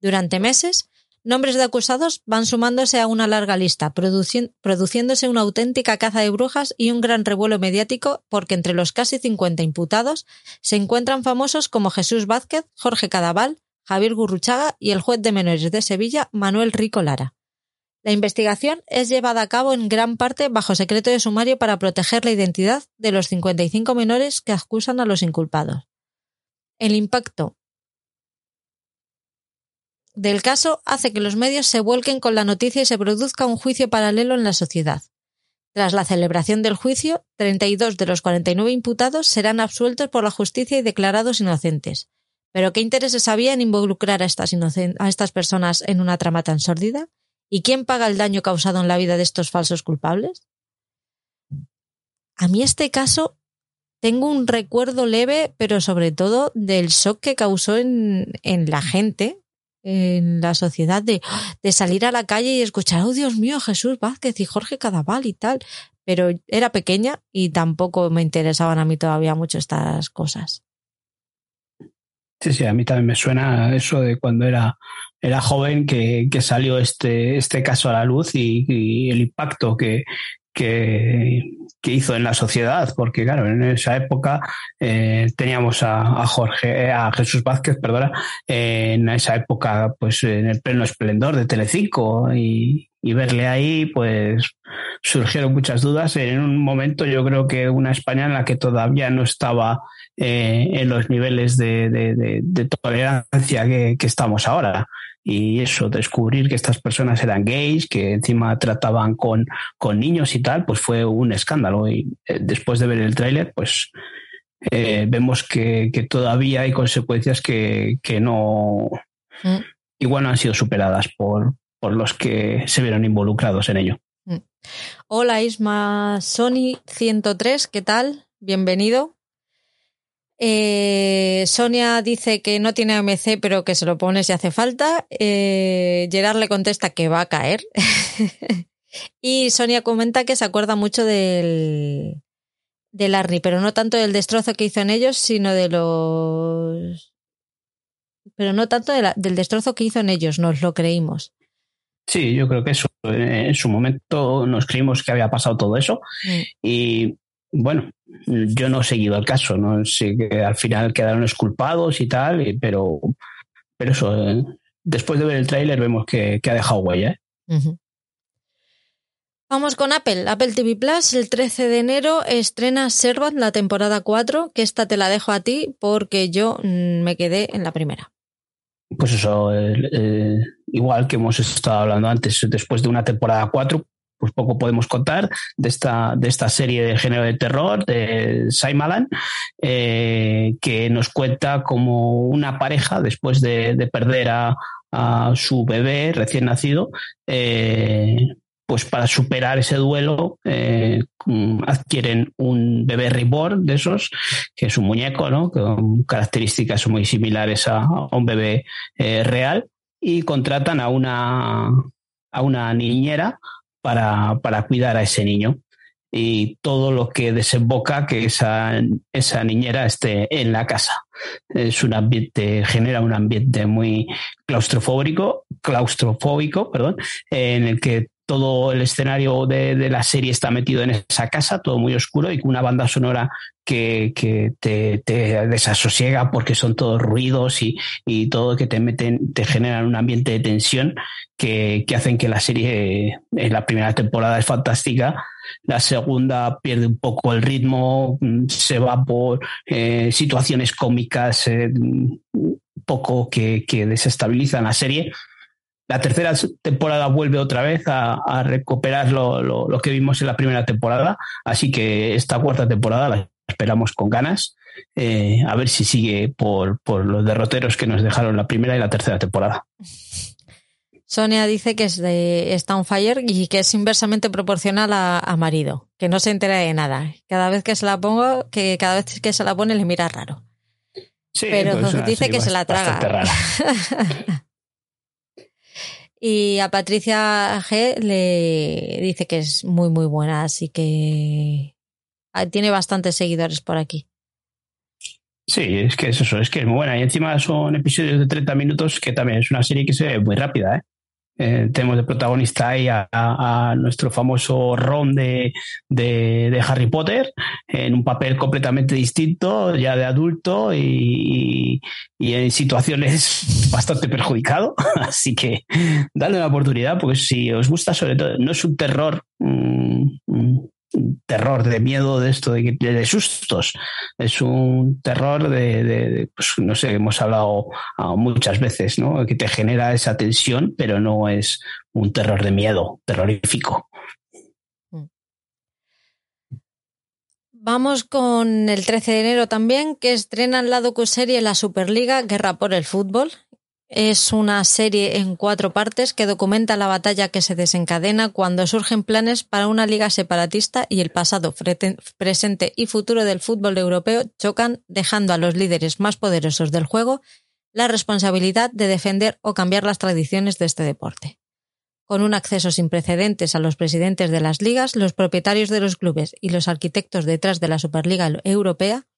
Durante meses, nombres de acusados van sumándose a una larga lista, produci- produciéndose una auténtica caza de brujas y un gran revuelo mediático porque entre los casi 50 imputados se encuentran famosos como Jesús Vázquez, Jorge Cadaval, Javier Gurruchaga y el juez de menores de Sevilla, Manuel Rico Lara. La investigación es llevada a cabo en gran parte bajo secreto de sumario para proteger la identidad de los 55 menores que acusan a los inculpados. El impacto del caso hace que los medios se vuelquen con la noticia y se produzca un juicio paralelo en la sociedad. Tras la celebración del juicio, 32 de los 49 imputados serán absueltos por la justicia y declarados inocentes. ¿Pero qué intereses había en involucrar a estas, a estas personas en una trama tan sórdida? ¿Y quién paga el daño causado en la vida de estos falsos culpables? A mí este caso tengo un recuerdo leve, pero sobre todo del shock que causó en, en la gente, en la sociedad, de, de salir a la calle y escuchar, oh Dios mío, Jesús Vázquez y Jorge Cadaval y tal. Pero era pequeña y tampoco me interesaban a mí todavía mucho estas cosas. Sí, sí, a mí también me suena eso de cuando era, era joven que, que salió este, este caso a la luz y, el impacto que, que, hizo en la sociedad, porque claro, en esa época eh, teníamos a, a Jorge, a Jesús Vázquez, perdona, eh, en esa época, pues en el pleno esplendor de Telecinco y, y verle ahí, pues surgieron muchas dudas en un momento, yo creo que una España en la que todavía no estaba eh, en los niveles de, de tolerancia que, que, estamos ahora. Y eso, descubrir que estas personas eran gays, que encima trataban con, con niños y tal, pues fue un escándalo. Y eh, después de ver el tráiler, pues eh, vemos que, que, todavía hay consecuencias que, que no, mm. igual no han sido superadas por, por los que se vieron involucrados en ello. Mm. Hola Isma Sony 103, ¿qué tal? Bienvenido. Eh, Sonia dice que no tiene AMC, pero que se lo pone si hace falta. Eh, Gerard le contesta que va a caer. (laughs) y Sonia comenta que se acuerda mucho del, del Arnie, pero no tanto del destrozo que hizo en ellos, sino de los. Pero no tanto de la, del destrozo que hizo en ellos, nos lo creímos. Sí, yo creo que eso. En su momento nos creímos que había pasado todo eso. Mm. Y bueno, yo no he seguido el caso, no sé que al final quedaron exculpados y tal, y, pero, pero eso, eh, después de ver el tráiler vemos que, que, ha dejado huella. ¿eh? Uh -huh. Vamos con Apple. Apple TV Plus, el 13 de enero estrena Servant, la temporada 4, que esta te la dejo a ti porque yo mmm, me quedé en la primera. Pues eso, eh, eh, igual que hemos estado hablando antes, después de una temporada 4, pues poco podemos contar de esta, de esta serie de género de terror de Shyamalan, eh, que nos cuenta como una pareja, después de, de perder a, su bebé recién nacido, eh, pues para superar ese duelo eh, adquieren un bebé reborn de esos, que es un muñeco, ¿no? con características muy similares a, un bebé real, y contratan a una, a una niñera para, para cuidar a ese niño y todo lo que desemboca que esa, esa niñera esté en la casa. Es un ambiente, genera un ambiente muy claustrofóbico, claustrofóbico, perdón, en el que todo el escenario de, la serie está metido en esa casa, todo muy oscuro y con una banda sonora que, te, desasosiega porque son todos ruidos y, y, todo que te meten, te generan un ambiente de tensión que, hacen que la serie en la primera temporada es fantástica. La segunda pierde un poco el ritmo, se va por eh, situaciones cómicas eh, poco que desestabilizan la serie la tercera temporada vuelve otra vez a, a recuperar lo, lo, lo, que vimos en la primera temporada, así que esta cuarta temporada la esperamos con ganas, eh, a ver si sigue por, por, los derroteros que nos dejaron la primera y la tercera temporada. Sonia dice que es de está on fire y que es inversamente proporcional a, a, marido, que no se entera de nada. Cada vez que se la pongo, que cada vez que se la pone le mira raro. Sí, Pero pues dice que se la traga. (laughs) Y a Patricia G le dice que es muy, muy buena, así que tiene bastantes seguidores por aquí. Sí, es que es eso, es que es muy buena. Y encima son episodios de 30 minutos, que también es una serie que se ve muy rápida, ¿eh? Eh, tenemos de protagonista ahí a, nuestro famoso Ron de, de, Harry Potter en un papel completamente distinto, ya de adulto y, y en situaciones (laughs) bastante perjudicado. (laughs) Así que dale una oportunidad, porque si os gusta, sobre todo, no es un terror. Mmm, terror, de miedo de esto, de, de, sustos. Es un terror de, pues no sé, hemos hablado muchas veces, ¿no? Que te genera esa tensión, pero no es un terror de miedo, terrorífico. Vamos con el 13 de enero también, que estrenan la docuserie La Superliga Guerra por el Fútbol. Es una serie en cuatro partes que documenta la batalla que se desencadena cuando surgen planes para una liga separatista y el pasado, presente y futuro del fútbol europeo chocan, dejando a los líderes más poderosos del juego la responsabilidad de defender o cambiar las tradiciones de este deporte. Con un acceso sin precedentes a los presidentes de las ligas, los propietarios de los clubes y los arquitectos detrás de la Superliga Europea,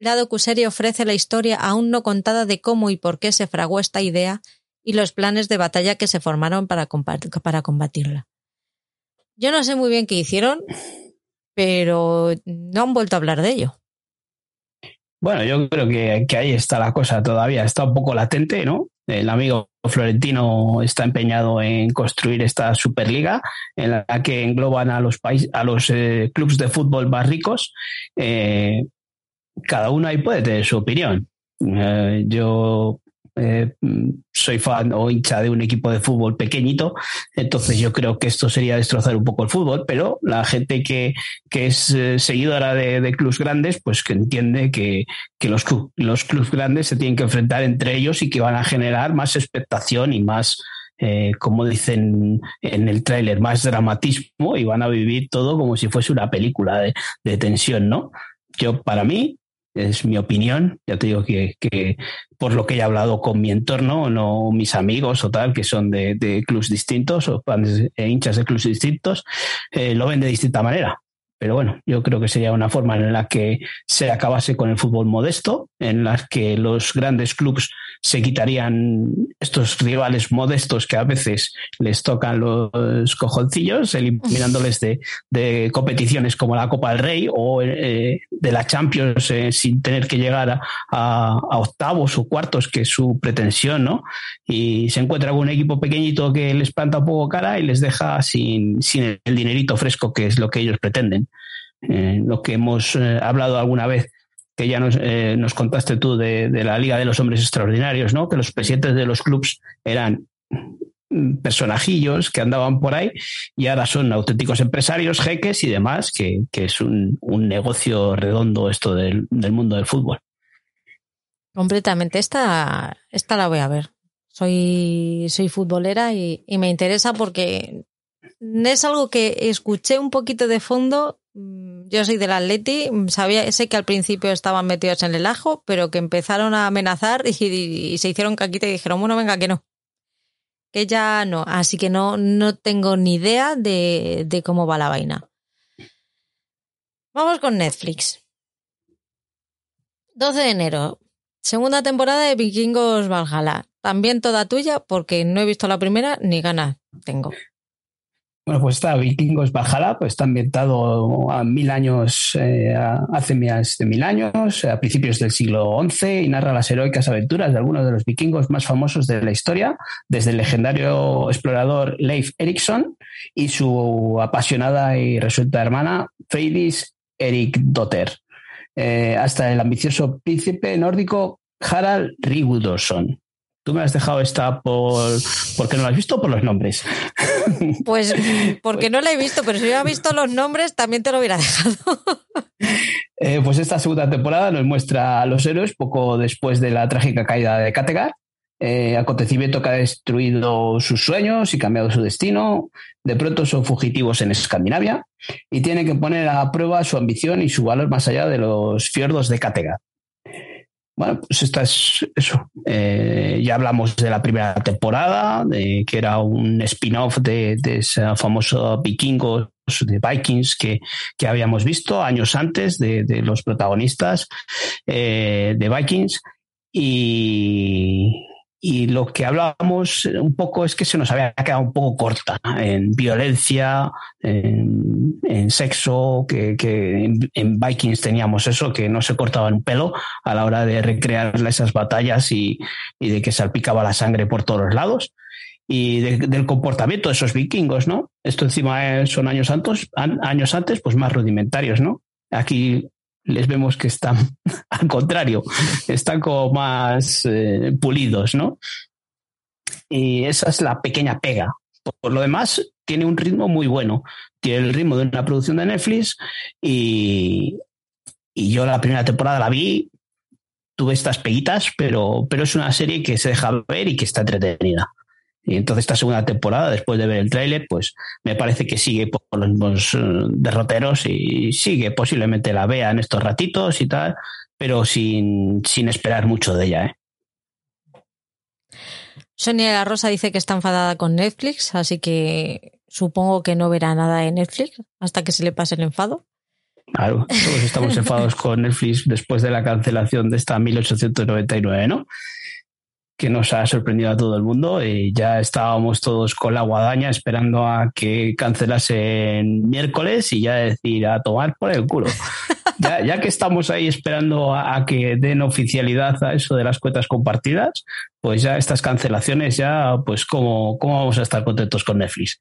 la docuserie ofrece la historia aún no contada de cómo y por qué se fraguó esta idea y los planes de batalla que se formaron para, para combatirla. Yo no sé muy bien qué hicieron, pero no han vuelto a hablar de ello. Bueno, yo creo que, ahí está la cosa todavía, está un poco latente, ¿no? El amigo Florentino está empeñado en construir esta Superliga en la que engloban a los, países, a los eh, clubes de fútbol más ricos. Eh, cada uno ahí puede tener su opinión. Eh, yo eh, soy fan o hincha de un equipo de fútbol pequeñito, entonces yo creo que esto sería destrozar un poco el fútbol, pero la gente que, que es eh, seguidora de, de, clubes grandes, pues que entiende que, que los, los clubes grandes se tienen que enfrentar entre ellos y que van a generar más expectación y más, como dicen en el tráiler, más dramatismo y van a vivir todo como si fuese una película de, de tensión, ¿no? Yo, para mí, es mi opinión. Ya te digo que, que, por lo que he hablado con mi entorno, no mis amigos o tal, que son de, de clubs distintos o e hinchas de clubs distintos, eh, lo ven de distinta manera. Pero bueno, yo creo que sería una forma en la que se acabase con el fútbol modesto, en la que los grandes clubes se quitarían estos rivales modestos que a veces les tocan los cojoncillos, eliminándoles de, de competiciones como la Copa del Rey o eh, de la Champions eh, sin tener que llegar a, a, octavos o cuartos, que es su pretensión, ¿no? Y se encuentra con un equipo pequeñito que les planta un poco cara y les deja sin, sin el dinerito fresco, que es lo que ellos pretenden. Eh, lo que hemos hablado alguna vez, que ya nos, eh, nos contaste tú de, de, la Liga de los Hombres Extraordinarios, ¿no? Que los presidentes de los clubs eran personajillos que andaban por ahí y ahora son auténticos empresarios, jeques y demás, que, que es un, un, negocio redondo esto del, del, mundo del fútbol. Completamente. Esta, esta la voy a ver. Soy, soy futbolera y, y me interesa porque es algo que escuché un poquito de fondo. Yo soy del Atleti, sabía, sé que al principio estaban metidos en el ajo, pero que empezaron a amenazar y se hicieron caquita y dijeron, bueno, venga, que no. Que ya no. Así que no, no tengo ni idea de, de cómo va la vaina. Vamos con Netflix. 12 de enero. Segunda temporada de Vikingos Valhalla. También toda tuya porque no he visto la primera ni ganas tengo. Bueno, pues está Vikingos Valhalla, pues está ambientado a mil años, eh, hace más de mil años, a principios del siglo XI, y narra las heroicas aventuras de algunos de los vikingos más famosos de la historia, desde el legendario explorador Leif Erikson y su apasionada y resuelta hermana Freydis Erik Dotter, eh, hasta el ambicioso príncipe nórdico Harald Rigurdsson. Tú me has dejado esta por porque no la has visto o por los nombres. (laughs) Pues porque no la he visto, pero si hubiera visto los nombres también te lo hubiera dejado. (laughs) Eh, pues esta segunda temporada nos muestra a los héroes poco después de la trágica caída de Kattegat, eh, acontecimiento que ha destruido sus sueños y cambiado su destino. De pronto son fugitivos en Escandinavia y tienen que poner a prueba su ambición y su valor más allá de los fiordos de Kattegat. Bueno, pues esta es eso. Eh, ya hablamos de la primera temporada, de, que era un spin-off de, de ese famoso vikingos de Vikings que, que habíamos visto años antes de, de los protagonistas eh, de Vikings. Y, y lo que hablábamos un poco es que se nos había quedado un poco corta en violencia, en, en sexo, que, que en, en, Vikings teníamos eso, que no se cortaba un pelo a la hora de recrear esas batallas y, y de que salpicaba la sangre por todos los lados. Y de, del comportamiento de esos vikingos, ¿no? Esto encima son años antes, años antes, pues más rudimentarios, ¿no? Aquí les vemos que están (laughs) al contrario, están como más eh, pulidos, ¿no? Y esa es la pequeña pega. Por lo demás, tiene un ritmo muy bueno. Tiene el ritmo de una producción de Netflix y, y yo la primera temporada la vi, tuve estas peguitas, pero, pero es una serie que se deja ver y que está entretenida. Y entonces esta segunda temporada, después de ver el tráiler, pues me parece que sigue por los mismos derroteros y sigue, posiblemente la vea en estos ratitos y tal, pero sin, sin esperar mucho de ella. ¿eh? Sonia de la Rosa dice que está enfadada con Netflix, así que supongo que no verá nada de Netflix hasta que se le pase el enfado. Claro, todos estamos (laughs) enfadados con Netflix después de la cancelación de esta 1899, ¿no? Que nos ha sorprendido a todo el mundo. Y ya estábamos todos con la guadaña esperando a que cancelasen miércoles y ya decir a tomar por el culo. (laughs) Ya, ya que estamos ahí esperando a, a, que den oficialidad a eso de las cuentas compartidas, pues ya estas cancelaciones, ya, pues, ¿cómo, cómo vamos a estar contentos con Netflix?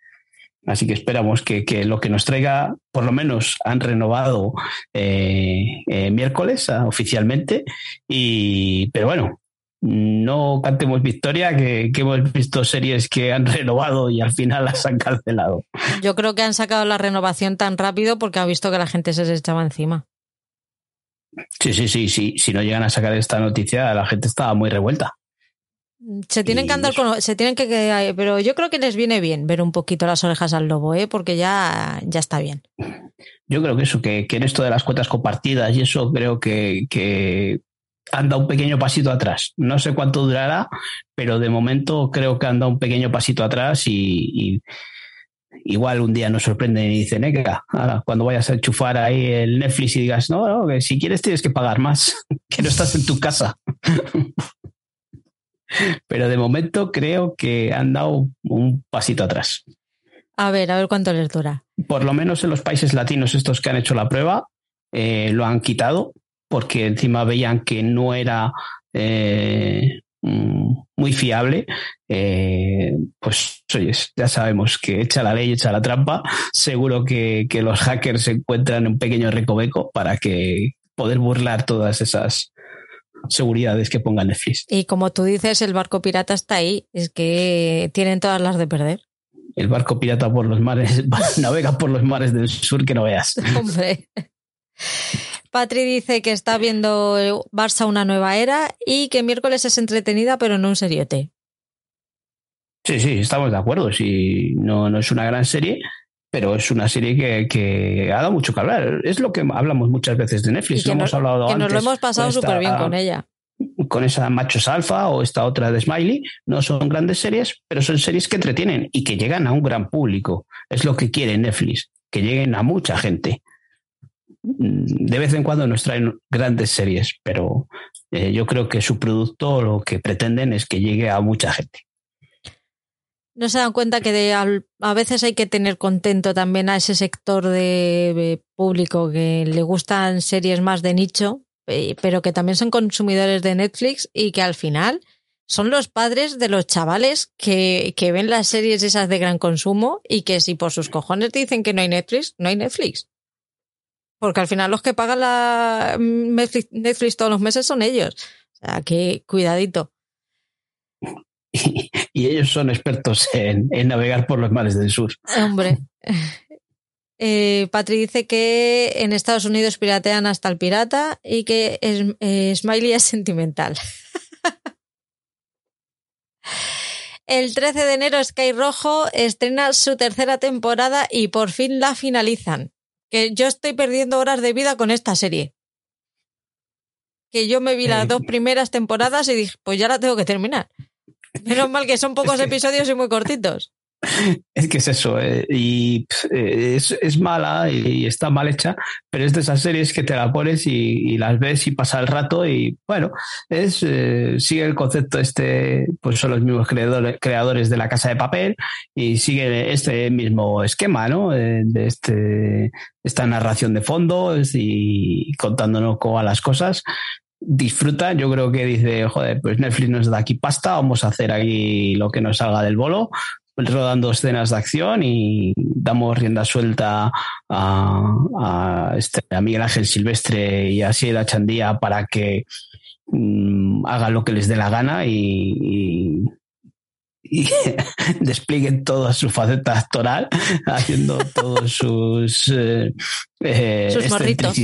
Así que esperamos que, que, lo que nos traiga, por lo menos han renovado eh, eh, miércoles uh, oficialmente. Y, pero bueno, no cantemos victoria, que, que, hemos visto series que han (laughs) renovado y al final las han cancelado. Yo creo que han sacado la renovación tan rápido porque han visto que la gente se les echaba encima. Sí, sí, sí, sí. Si no llegan a sacar esta noticia, la gente estaba muy revuelta. Se tienen que andar con, se tienen que, pero yo creo que les viene bien ver un poquito las orejas al lobo, ¿eh? porque ya, ya está bien. Yo creo que eso, que, que en esto de las cuotas compartidas y eso creo que, que han dado un pequeño pasito atrás. No sé cuánto durará, pero de momento creo que han dado un pequeño pasito atrás y, y igual un día nos sorprenden y dicen, eh, ahora, cuando vayas a enchufar ahí el Netflix y digas, no, no, que si quieres tienes que pagar más, (laughs) que no estás en tu casa. (laughs) pero de momento creo que han dado un pasito atrás. A ver, a ver cuánto les dura. Por lo menos en los países latinos, estos que han hecho la prueba, eh, lo han quitado porque encima veían que no era eh, muy fiable, eh, pues oye, ya sabemos que echa la ley, echa la trampa, seguro que, que los hackers encuentran un pequeño recoveco para que poder burlar todas esas seguridades que ponga Netflix. Y como tú dices, el barco pirata está ahí, es que tienen todas las de perder. El barco pirata por los mares, (laughs) navega por los mares del sur que no veas. (laughs) Hombre. Patri dice que está viendo Barça una nueva era y que miércoles es entretenida, pero no un seriote. Sí, sí, estamos de acuerdo. Sí, no, no es una gran serie, pero es una serie que, que, ha dado mucho que hablar. Es lo que hablamos muchas veces de Netflix. Que, lo nos, hemos hablado que antes, nos lo hemos pasado súper bien con ella. Con esa Machos Alfa o esta otra de Smiley. No son grandes series, pero son series que entretienen y que llegan a un gran público. Es lo que quiere Netflix, que lleguen a mucha gente de vez en cuando nos traen grandes series, pero eh, yo creo que su producto lo que pretenden es que llegue a mucha gente. no se dan cuenta que de- a veces hay que tener contento también a ese sector de, de público que le gustan series más de nicho, eh, pero que también son consumidores de Netflix y que al final son los padres de los chavales que, que ven las series esas de gran consumo y que si por sus cojones dicen que no hay Netflix, no hay Netflix. Porque al final los que pagan la Netflix, Netflix todos los meses son ellos. O sea, que cuidadito. Y, (laughs) y ellos son expertos en, en navegar por los mares del sur. Hombre. (laughs) Eh, Patri dice que en Estados Unidos piratean hasta el pirata y que es- eh, Smiley es sentimental. (laughs) El 13 de enero Sky Rojo estrena su tercera temporada y por fin la finalizan. Que yo estoy perdiendo horas de vida con esta serie. Que yo me vi las dos (laughs) primeras temporadas y dije, pues ya la tengo que terminar. Menos mal que son pocos episodios y muy cortitos. (laughs) Es que es eso, eh, y eh, es, es mala y, está mal hecha, pero es de esas series que te la pones y, las ves y pasa el rato y bueno, es eh, sigue el concepto este, pues son los mismos creadores, creadores de la casa de papel y sigue este mismo esquema, ¿no? De este, esta narración de fondo y contándonos cómo las cosas. Disfruta, yo creo que dice, joder, pues Netflix nos da aquí pasta, vamos a hacer aquí lo que nos salga del bolo rodando escenas de acción y damos rienda suelta a, a, este, a Miguel Ángel Silvestre y a Sierra Chandía para que mm, hagan lo que les dé la gana y, y, y (laughs) desplieguen toda su faceta actoral, (laughs) haciendo todos sus, eh, eh, morritos.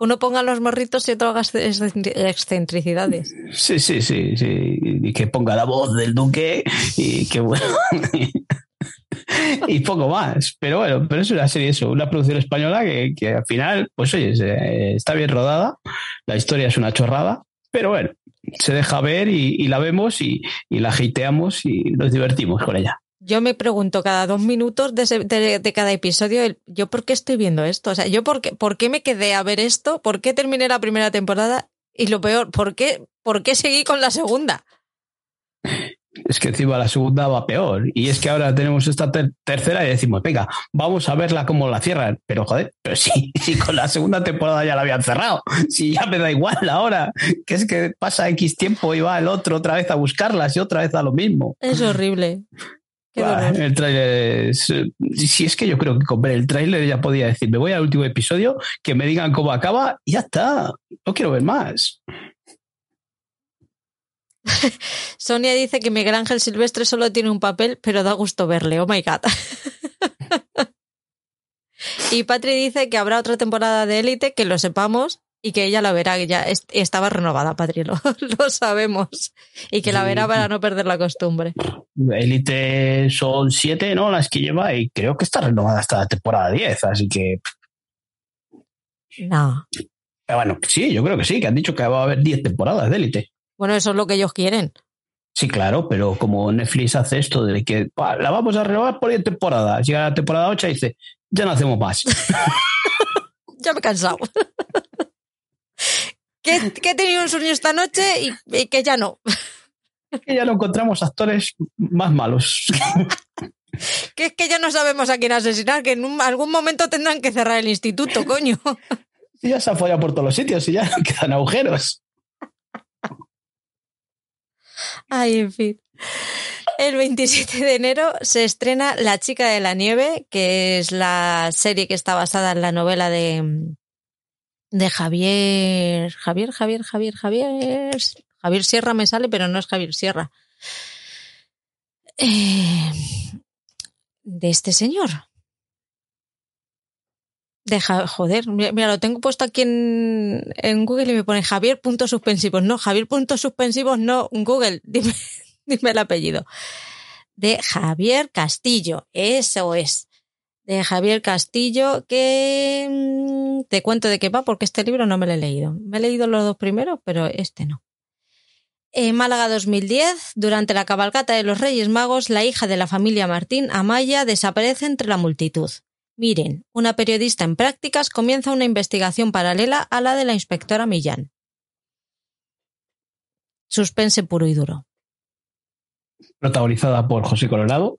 Uno ponga los morritos y otro haga excentricidades. Sí, sí, sí, sí. Y que ponga la voz del duque y que bueno. (laughs) y poco más. Pero bueno, pero es una serie, eso, una producción española que, que al final, pues oye, está bien rodada. La historia es una chorrada, pero bueno, se deja ver y, y la vemos y, y la hateamos y nos divertimos con ella. Yo me pregunto cada dos minutos de, ese- de- de cada episodio, el- ¿yo por qué estoy viendo esto? O sea, ¿yo por qué, por qué me quedé a ver esto? ¿Por qué terminé la primera temporada? Y lo peor, ¿por qué, por qué seguí con la segunda? Es que encima la segunda va peor. Y es que ahora tenemos esta ter- tercera y decimos, venga, vamos a verla como la cierran. Pero joder, pero sí, sí, con la segunda temporada ya la habían cerrado. Si ya me da igual ahora, que es que pasa X tiempo y va el otro otra vez a buscarlas y otra vez a lo mismo. Es horrible. Bah, el tráiler es... Si es que yo creo que con ver el tráiler ya podía decir, me voy al último episodio, que me digan cómo acaba y ya está. No quiero ver más. (laughs) Sonia dice que Miguel Ángel Silvestre solo tiene un papel, pero da gusto verle. Oh my god. (laughs) y Patri dice que habrá otra temporada de Élite, que lo sepamos y que ella la verá, que ya est- estaba renovada, Patri, lo, (laughs) lo sabemos. Y que la verá para no perder la costumbre. Elite son siete, ¿no? Las que lleva y creo que está renovada hasta la temporada 10, así que... No. Pero bueno, sí, yo creo que sí, que han dicho que va a haber 10 temporadas de Elite. Bueno, eso es lo que ellos quieren. Sí, claro, pero como Netflix hace esto de que "Pa, la vamos a renovar por 10 temporadas, llega la temporada 8 y dice, ya no hacemos más. (laughs) Ya me he cansado. (laughs) que, que he tenido un sueño esta noche y, y que ya no. que ya no encontramos actores más malos. (laughs) Que es que ya no sabemos a quién asesinar, que en un- algún momento tendrán que cerrar el instituto, coño. y ya se han follado por todos los sitios y ya (laughs) quedan agujeros. Ay, en fin. El 27 de enero se estrena La chica de la nieve, que es la serie que está basada en la novela de, de Javier, Javier, Javier, Javier, Javier, Javier Sierra me sale, pero no es Javier Sierra. Eh, de este señor. De Ja- joder, mira, lo tengo puesto aquí en, en Google y me pone Javier puntos suspensivos. No, Javier puntos suspensivos no, Google, (laughs) dime, dime el apellido. De Javier Castillo, eso es. De Javier Castillo, que mm, te cuento de qué va, porque este libro no me lo he leído. Me he leído los dos primeros, pero este no. En Málaga 2010, durante la cabalgata de los Reyes Magos, la hija de la familia Martín, Amaya, desaparece entre la multitud. Miren, una periodista en prácticas comienza una investigación paralela a la de la inspectora Millán. Suspense puro y duro. protagonizada por José Colorado.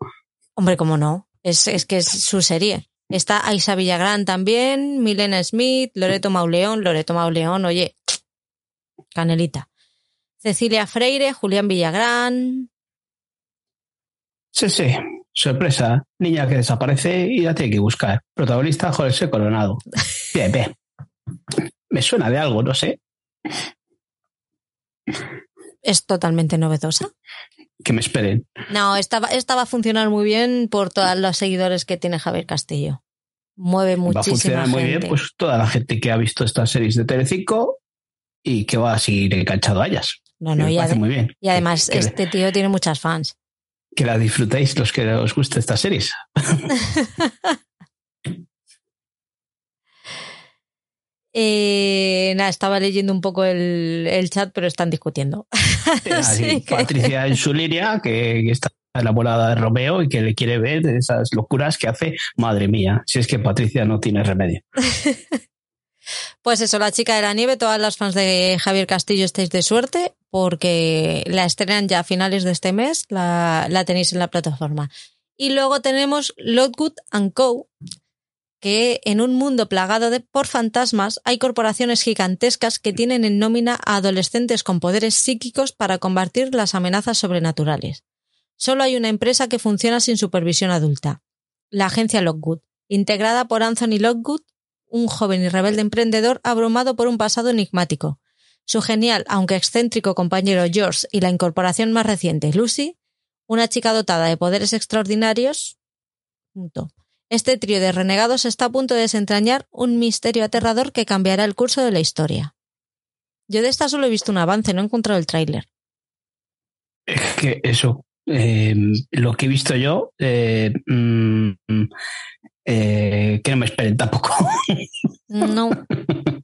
Hombre, cómo no. Es, es que es su serie. Está Aisa Villagrán también, Milena Smith, Loreto Mauleón, Loreto Mauleón, oye, Canelita. Cecilia Freire, Julián Villagrán. Sí, sí. Sorpresa. Niña que desaparece y la tiene que buscar. Protagonista José Coronado. Bien, bien. Me suena de algo, no sé. Es totalmente novedosa. Que me esperen. No, esta, esta va a funcionar muy bien por todos los seguidores que tiene Javier Castillo. Mueve Va a funcionar muy bien, pues toda la gente que ha visto estas series de Telecinco y que va a seguir enganchado a ellas. no, no, y, ade- muy bien. y además que, este tío tiene muchas fans. que la disfrutéis los que os guste estas series. (laughs) Eh, nada, estaba leyendo un poco el, el chat, pero están discutiendo. Así (laughs) Así, que- Patricia en su línea, que, que está enamorada de Romeo y que le quiere ver de esas locuras que hace. Madre mía, si es que Patricia no tiene remedio. (laughs) Pues eso, la chica de la nieve, todas las fans de Javier Castillo estáis de suerte porque la estrenan ya a finales de este mes, la, la tenéis en la plataforma. Y luego tenemos Lockwood and Co., que en un mundo plagado de, por fantasmas hay corporaciones gigantescas que tienen en nómina a adolescentes con poderes psíquicos para combatir las amenazas sobrenaturales. Solo hay una empresa que funciona sin supervisión adulta, la agencia Lockwood, integrada por Anthony Lockwood, un joven y rebelde emprendedor abrumado por un pasado enigmático. Su genial, aunque excéntrico compañero George y la incorporación más reciente, Lucy, una chica dotada de poderes extraordinarios. Punto. Este trío de renegados está a punto de desentrañar un misterio aterrador que cambiará el curso de la historia. Yo de esta solo he visto un avance, no he encontrado el tráiler. Es que eso, eh, lo que he visto yo, eh, mm, eh, que no me esperen tampoco. No. (laughs)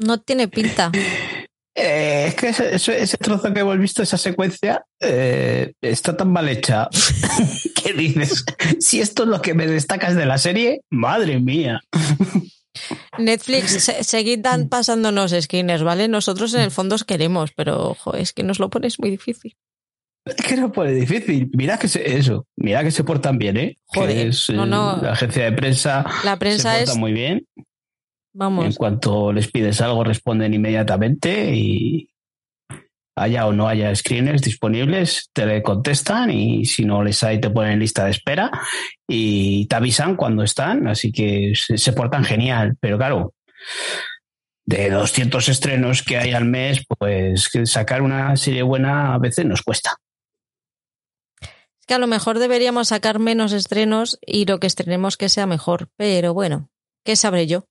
No tiene pinta. Eh, es que ese, ese- ese trozo que hemos visto, esa secuencia, eh, está tan mal hecha (laughs) que dices, si esto es lo que me destacas de la serie, madre mía. Netflix, se- seguid dan- pasándonos screeners, ¿vale? Nosotros en el fondo os queremos, pero ojo, es que nos lo pones muy difícil. Es que no pone difícil. Mira que se, eso, mira que se portan bien, ¿eh? Joder, que es, no, eh, no. La agencia de prensa La se prensa porta es, muy bien. En cuanto les pides algo, responden inmediatamente y haya o no haya screeners disponibles, te le contestan y si no les hay, te ponen en lista de espera y te avisan cuando están. Así que se, se portan genial. Pero claro, de 200 estrenos que hay al mes, pues sacar una serie buena a veces nos cuesta. es que a lo mejor deberíamos sacar menos estrenos y lo que estrenemos que sea mejor, pero bueno, ¿qué sabré yo?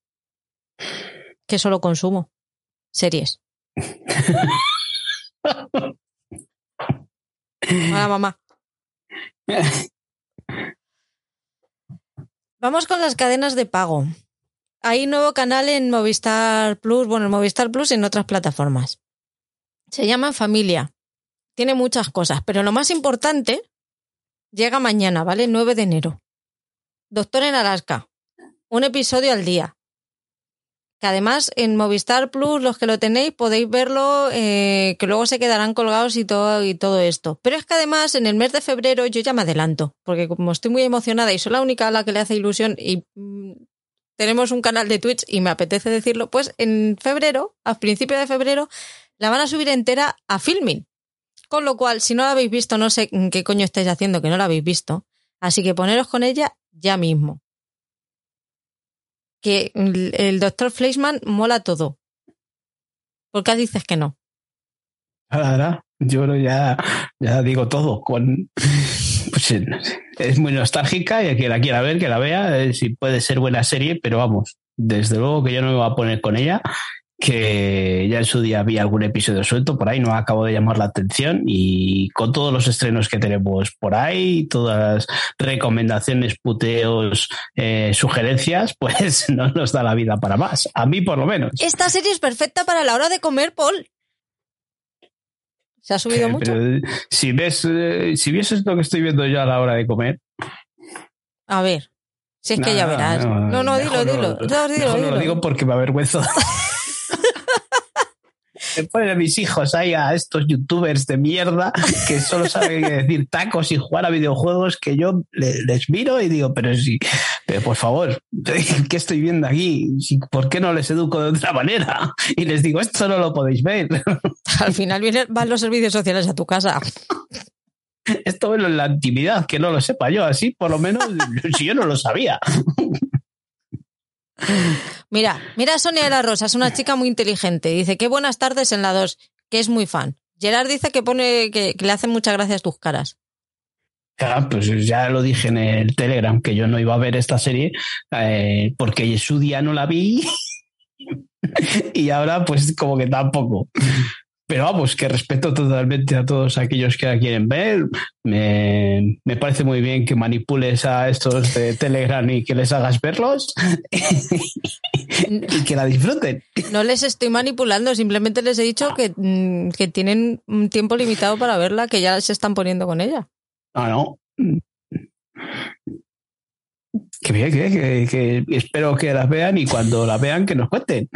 Que solo consumo series. Hola, mamá. Vamos con las cadenas de pago. Hay nuevo canal en Movistar Plus, bueno, en Movistar Plus y en otras plataformas. Se llama Familia. Tiene muchas cosas, pero lo más importante llega mañana, ¿vale? 9 de enero. Doctor en Alaska. Un episodio al día. Que además en Movistar Plus, los que lo tenéis, podéis verlo, eh, que luego se quedarán colgados y todo, y todo esto. Pero es que además en el mes de febrero yo ya me adelanto, porque como estoy muy emocionada y soy la única a la que le hace ilusión y mm, tenemos un canal de Twitch y me apetece decirlo, pues en febrero, a principios de febrero, la van a subir entera a Filming. Con lo cual, si no la habéis visto, no sé qué coño estáis haciendo que no la habéis visto. Así que poneros con ella ya mismo. Que el, doctor Fleischmann mola todo. ¿Por qué dices que no? Ahora, yo ya, ya digo todo. Pues, es muy nostálgica y a quien la quiera ver, que la vea, eh, si puede ser buena serie, pero vamos, desde luego que yo no me voy a poner con ella, que ya en su día vi algún episodio suelto por ahí, no acabo de llamar la atención y con todos los estrenos que tenemos por ahí, todas las recomendaciones, puteos, eh, sugerencias, (laughs) pues no nos da la vida para más. A mí por lo menos. Esta serie es perfecta para la hora de comer, Paul. ¿Se ha subido (laughs) Eh, mucho? si ves, eh, si vieses lo que estoy viendo yo a la hora de comer, A ver. Si es que ya no, verás. No, no, dilo, dilo. no, No, dilo, mejor no lo dilo. digo porque me avergüenzo. (laughs) Me ponen a mis hijos ahí a estos youtubers de mierda que solo saben (laughs) decir tacos y jugar a videojuegos que yo le- les miro y digo, pero sí, pero por favor, (laughs) ¿qué estoy viendo aquí? ¿Por qué no les educo de otra manera? Y les digo, esto no lo podéis ver. (laughs) Al final vienen, van los servicios sociales a tu casa. Esto es en la intimidad, que no lo sepa yo. Así, por lo menos, si yo no lo sabía. Mira, mira Sonia de la Rosa, es una chica muy inteligente. Dice que buenas tardes en la 2, que es muy fan. Gerard dice que pone que, le hacen muchas gracias tus caras. Ah, pues ya lo dije en el Telegram que yo no iba a ver esta serie eh, porque su día no la vi (laughs) y ahora pues como que tampoco. Pero vamos, que respeto totalmente a todos aquellos que la quieren ver. Me, me parece muy bien que manipules a estos de Telegram y que les hagas verlos (laughs) y que la disfruten. No les estoy manipulando, simplemente les he dicho que, mm, que tienen un tiempo limitado para verla, que ya se están poniendo con ella. Ah, no. Que bien, que, que, que espero que las vean y cuando las vean que nos cuenten.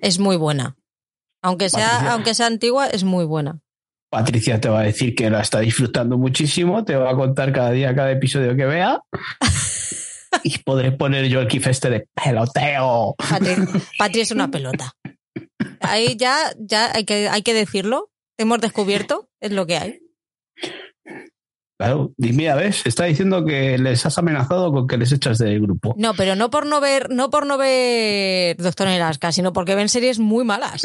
Es muy buena. Aunque sea, Patricia. aunque sea antigua, es muy buena. Patricia te va a decir que la está disfrutando muchísimo, te va a contar cada día, cada episodio que vea. (laughs) y podré poner yo el gif este de peloteo. Patri, (laughs) Patri es una pelota. Ahí ya, ya hay que, hay que decirlo. Hemos descubierto, es lo que hay. Claro, y mira, ves, está diciendo que les has amenazado con que les echas del grupo. No, pero no por no ver, no por no ver Doctor Alaska, sino porque ven series muy malas.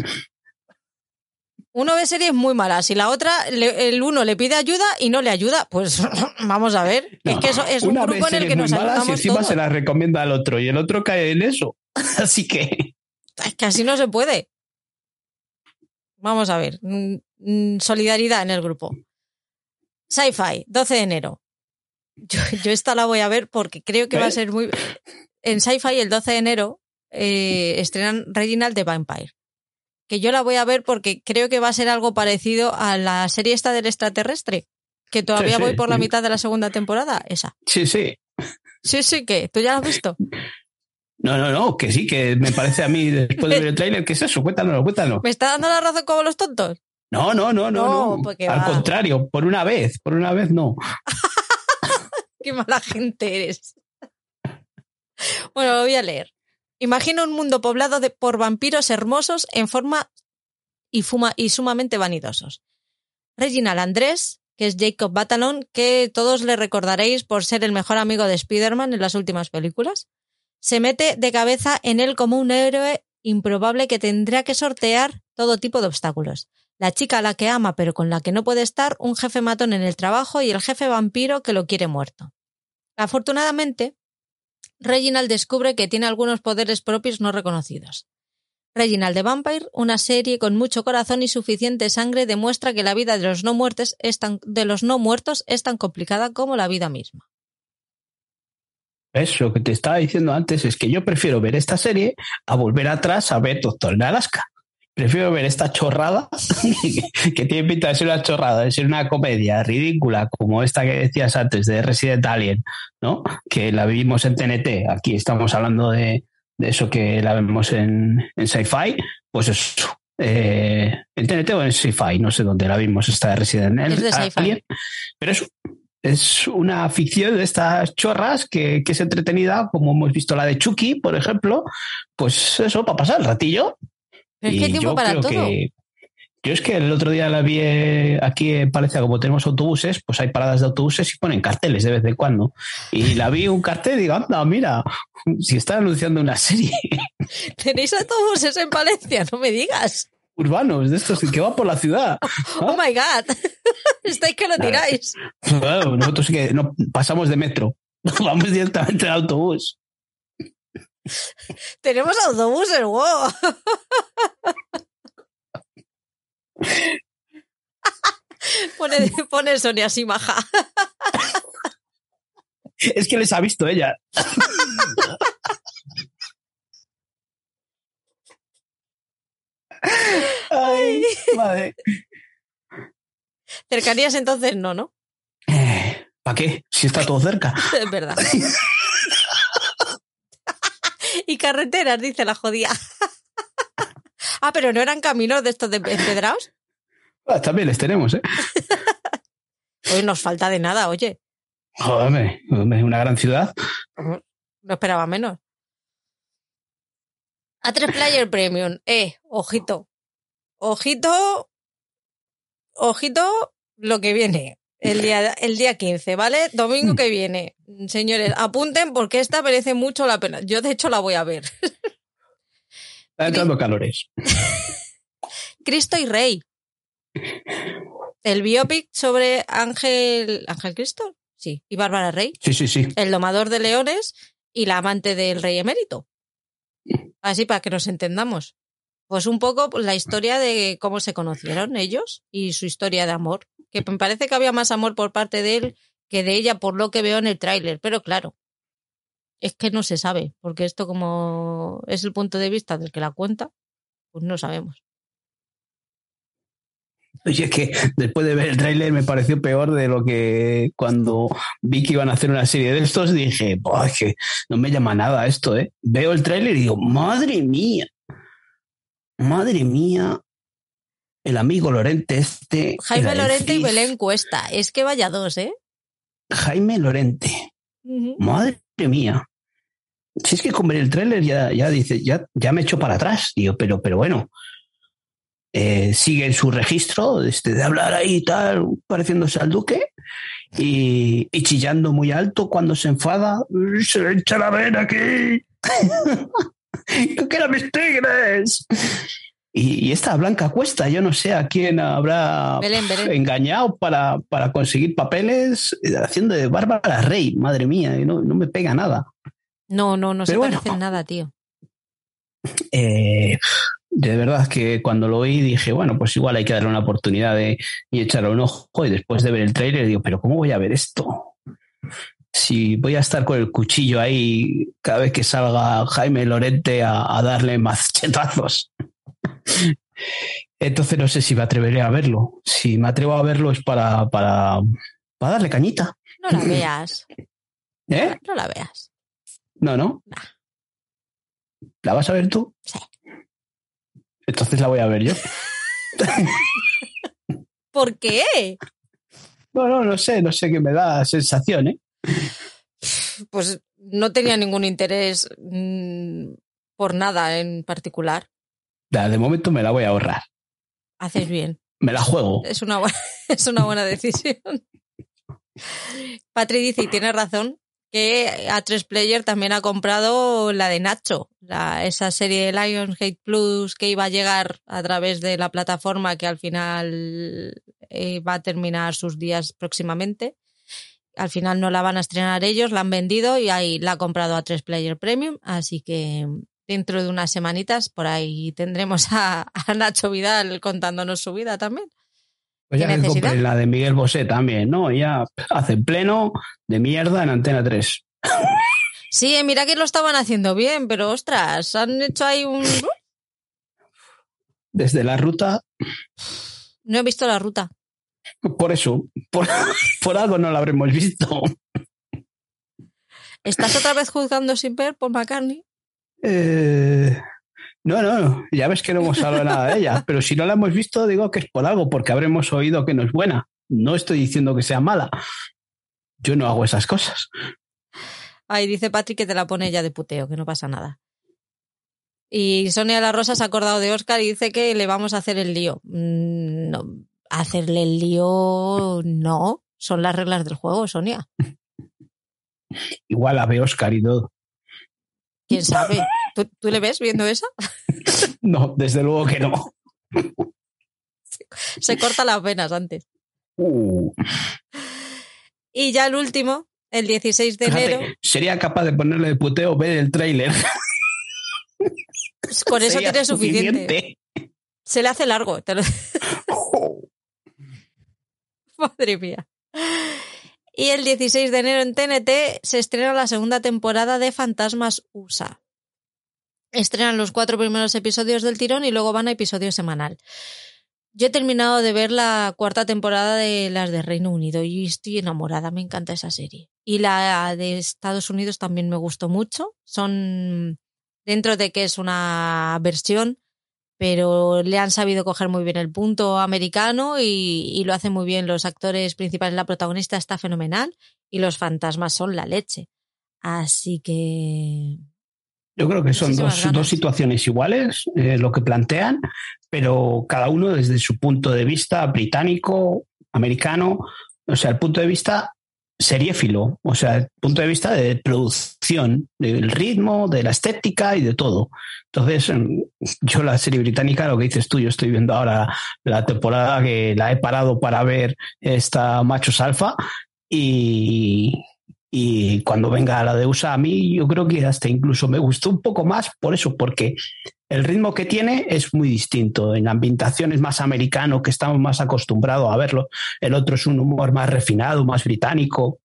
Uno ve series muy malas y la otra, le- el uno le pide ayuda y no le ayuda. Pues (laughs) vamos a ver. No, es que eso es un grupo en el que nos malas y ayudamos encima todos. se las recomienda al otro y el otro cae en eso. (laughs) Así que Es que así no se puede. Vamos a ver. mm, mm, Solidaridad en el grupo. Sci-Fi, 12 de enero. Yo, yo esta la voy a ver porque creo que va a ser muy. En Sci-Fi, el 12 de enero, eh, estrenan Reginald the Vampire. Que yo la voy a ver porque creo que va a ser algo parecido a la serie esta del extraterrestre. Que todavía sí, voy por la mitad de la segunda temporada. Esa. sí, sí. Sí, sí, que. ¿Tú ya la has visto? (laughs) No, no, no, que sí, que me parece a mí después de ver el tráiler, ¿qué es eso? Cuéntanos, cuéntanos. ¿Me está dando la razón como los tontos? No, no, no, no, No, Al va. contrario, por una vez, por una vez no. (laughs) Qué mala gente eres. Bueno, lo voy a leer. Imagina un mundo poblado de, por vampiros hermosos en forma y, sumamente vanidosos. Reginald Andrés, que es Jacob Batalon, que todos le recordaréis por ser el mejor amigo de Spider-Man en las últimas películas, se mete de cabeza en él como un héroe improbable que tendrá que sortear todo tipo de obstáculos. La chica a la que ama pero con la que no puede estar, un jefe matón en el trabajo y el jefe vampiro que lo quiere muerto. Afortunadamente, Reginald descubre que tiene algunos poderes propios no reconocidos. Reginald the Vampire, una serie con mucho corazón y suficiente sangre, demuestra que la vida de los no muertos es tan, de los no muertos es tan complicada como la vida misma. ¿Ves? Lo que te estaba diciendo antes es que yo prefiero ver esta serie a volver atrás a ver Doctor en Alaska. Prefiero ver esta chorrada, (laughs) que tiene pinta de ser una chorrada, de ser una comedia ridícula, como esta que decías antes de Resident Alien, ¿no? Que la vivimos en TNT. Aquí estamos hablando de, de eso que la vemos en, en Sci-Fi. Pues eso. Eh, en TNT o en Sci-Fi, no sé dónde la vimos, esta de Resident Es de. Alien. Pero es, es una ficción de estas chorras que, que es entretenida, como hemos visto la de Chucky, por ejemplo. Pues eso, para pasar el ratillo. Pero es que hay tiempo yo para todo. que- yo es que el otro día la vi eh, aquí en Palencia, como tenemos autobuses, pues hay paradas de autobuses y ponen carteles de vez en cuando. Y la vi un cartel y digo, anda, mira, si están anunciando una serie (laughs) ¿Tenéis autobuses en Valencia? No me digas. urbanos de estos que va por la ciudad. (laughs) Oh my god. (laughs) Estáis que lo tiráis. Claro, nosotros sí que no pasamos de metro, vamos directamente al autobús. (laughs) Tenemos autobuses, wow. (laughs) Pone, pone Sonia así maja. Es que les ha visto ella. Ay, madre. Cercanías entonces no, ¿no? ¿Para qué? Si está todo cerca. (laughs) Es verdad. Y carreteras, dice la jodía. (laughs) Ah, pero no eran caminos de estos de empedrados. Ah, también les tenemos, ¿eh? (laughs) Hoy nos falta de nada, oye. Joder, una gran ciudad. No esperaba menos. A3 Player Premium. Eh, ojito. Ojito. Ojito lo que viene. El día, el día 15, ¿vale? Domingo que viene. Señores, apunten porque esta merece mucho la pena. Yo, de hecho, la voy a ver. (laughs) Está entrando calores. (laughs) Cristo y Rey. El biopic sobre Ángel. ¿Ángel Cristo? Sí. Y Bárbara Rey. Sí, sí, sí. El domador de leones y la amante del rey emérito. Así para que nos entendamos. Pues un poco la historia de cómo se conocieron ellos y su historia de amor. Que me parece que había más amor por parte de él que de ella por lo que veo en el tráiler. Pero claro, es que no se sabe, porque esto como es el punto de vista del que la cuenta, pues no sabemos. Oye, es que después de ver el tráiler me pareció peor de lo que cuando vi que iban a hacer una serie de estos dije, "Buah, es que no me llama nada esto, ¿eh? Veo el tráiler y digo, madre mía, madre mía, el amigo Lorente este. Jaime Lorente y Belén Cuesta. Es que vaya dos, ¿eh? Jaime Lorente, madre mía. Si es que con ver el tráiler ya, ya dice, ya, ya me echo para atrás, digo, pero, pero bueno. eh, sigue en su registro este, de hablar ahí y tal, pareciéndose al duque, y, y chillando muy alto cuando se enfada. ¡Se le echa la vena aquí! (laughs) (laughs) ¡Yo quiero mis tigres! Y, y esta Blanca Cuesta, yo no sé a quién habrá Belén, Belén. engañado para, para conseguir papeles eh, haciendo de Bárbara Rey, madre mía, y no, no me pega nada. No, no, no se bueno. parecen nada, tío. Eh, de verdad que cuando lo oí dije, bueno, pues igual hay que darle una oportunidad de, y echarle un ojo. Y después de ver el trailer digo, pero ¿cómo voy a ver esto? Si voy a estar con el cuchillo ahí cada vez que salga Jaime Lorente a, a darle machetazos. (laughs) Entonces no sé si me atreveré a verlo. Si me atrevo a verlo es para, para, para darle cañita. No la (laughs) veas. ¿Eh? No la veas. No, no. ¿La vas a ver tú? Sí. Entonces la voy a ver yo. (laughs) ¿Por qué? No, no, no sé, no sé qué me da sensación, ¿eh? Pues no tenía ningún interés mm, por nada en particular. De momento me la voy a ahorrar. Haces bien. Me la juego. Es una buena, (laughs) es una buena decisión. Patri dice, y tiene razón, que A3 Player también ha comprado la de Nacho, la, esa serie de Lionsgate Plus que iba a llegar a través de la plataforma que al final eh, va a terminar sus días próximamente. Al final no la van a estrenar ellos, la han vendido y ahí la ha comprado A3 Player Premium, así que dentro de unas semanitas por ahí tendremos a, a Nacho Vidal contándonos su vida también. Pues ya compré la de Miguel Bosé también, ¿no? Ya hace pleno de mierda en Antena 3. Sí, eh, mira que lo estaban haciendo bien, pero ostras, han hecho ahí un... Desde la ruta, No he visto la ruta. Por eso, por, (laughs) por algo no la habremos visto. ¿Estás otra vez juzgando sin ver por McCartney? Eh, no, no, ya ves que no hemos hablado nada de ella, pero si no la hemos visto, digo que es por algo, porque habremos oído que no es buena. No estoy diciendo que sea mala. Yo no hago esas cosas. Ay, dice Patrick que te la pone ya de puteo, que no pasa nada. Y Sonia La Rosa se ha acordado de Oscar y dice que le vamos a hacer el lío. Mm, No, hacerle el lío no. Son las reglas del juego, Sonia. Igual la ve Oscar y todo. ¿Quién sabe? ¿Tú, tú le ves viendo esa? No, desde luego que no. Se corta las venas antes. Uh, Y ya el último, el 16 de fíjate, enero. sería capaz de ponerle de puteo ver el tráiler. Con eso tiene suficiente. Se le hace largo. te lo- Madre mía. Y el 16 de enero en TNT se estrena la segunda temporada de Fantasmas USA. Estrenan los cuatro primeros episodios del tirón y luego van a episodio semanal. Yo he terminado de ver la cuarta temporada de las de Reino Unido y estoy enamorada, me encanta esa serie. Y la de Estados Unidos también me gustó mucho. Son dentro de que es una versión, pero le han sabido coger muy bien el punto americano y, y lo hacen muy bien. Los actores principales, la protagonista está fenomenal y los fantasmas son la leche. Así que Yo creo que son dos situaciones iguales, eh, lo que plantean, pero cada uno desde su punto de vista británico, americano, o sea, el punto de vista seriéfilo, o sea, el punto de vista de producción, del ritmo, de la estética y de todo. Entonces, yo la serie británica, lo que dices tú, yo estoy viendo ahora la temporada que la he parado para ver esta Machos Alfa y, y cuando venga la de USA, a mí yo creo que hasta incluso me gustó un poco más por eso, porque el ritmo que tiene es muy distinto. En la ambientación es más americano, que estamos más acostumbrados a verlo. El otro es un humor más refinado, más británico,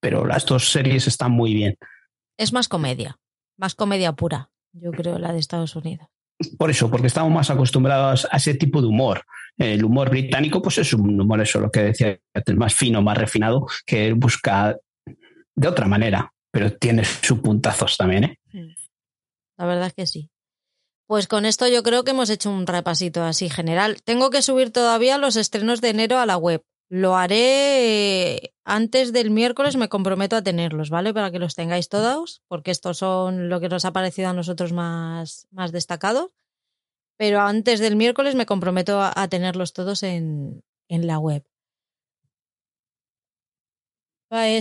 pero las dos series están muy bien. es más comedia, más comedia pura, yo creo, la de Estados Unidos. Por eso, porque estamos más acostumbrados a ese tipo de humor. El humor británico, pues es un humor, eso lo que decía, más fino, más refinado, que busca de otra manera, pero tiene sus puntazos también, ¿eh? La verdad es que sí. Pues con esto yo creo que hemos hecho un repasito así general. Tengo que subir todavía los estrenos de enero a la web. Lo haré antes del miércoles, me comprometo a tenerlos, ¿vale? Para que los tengáis todos, porque estos son lo que nos ha parecido a nosotros más, más destacados. Pero antes del miércoles me comprometo a, a tenerlos todos en, en la web.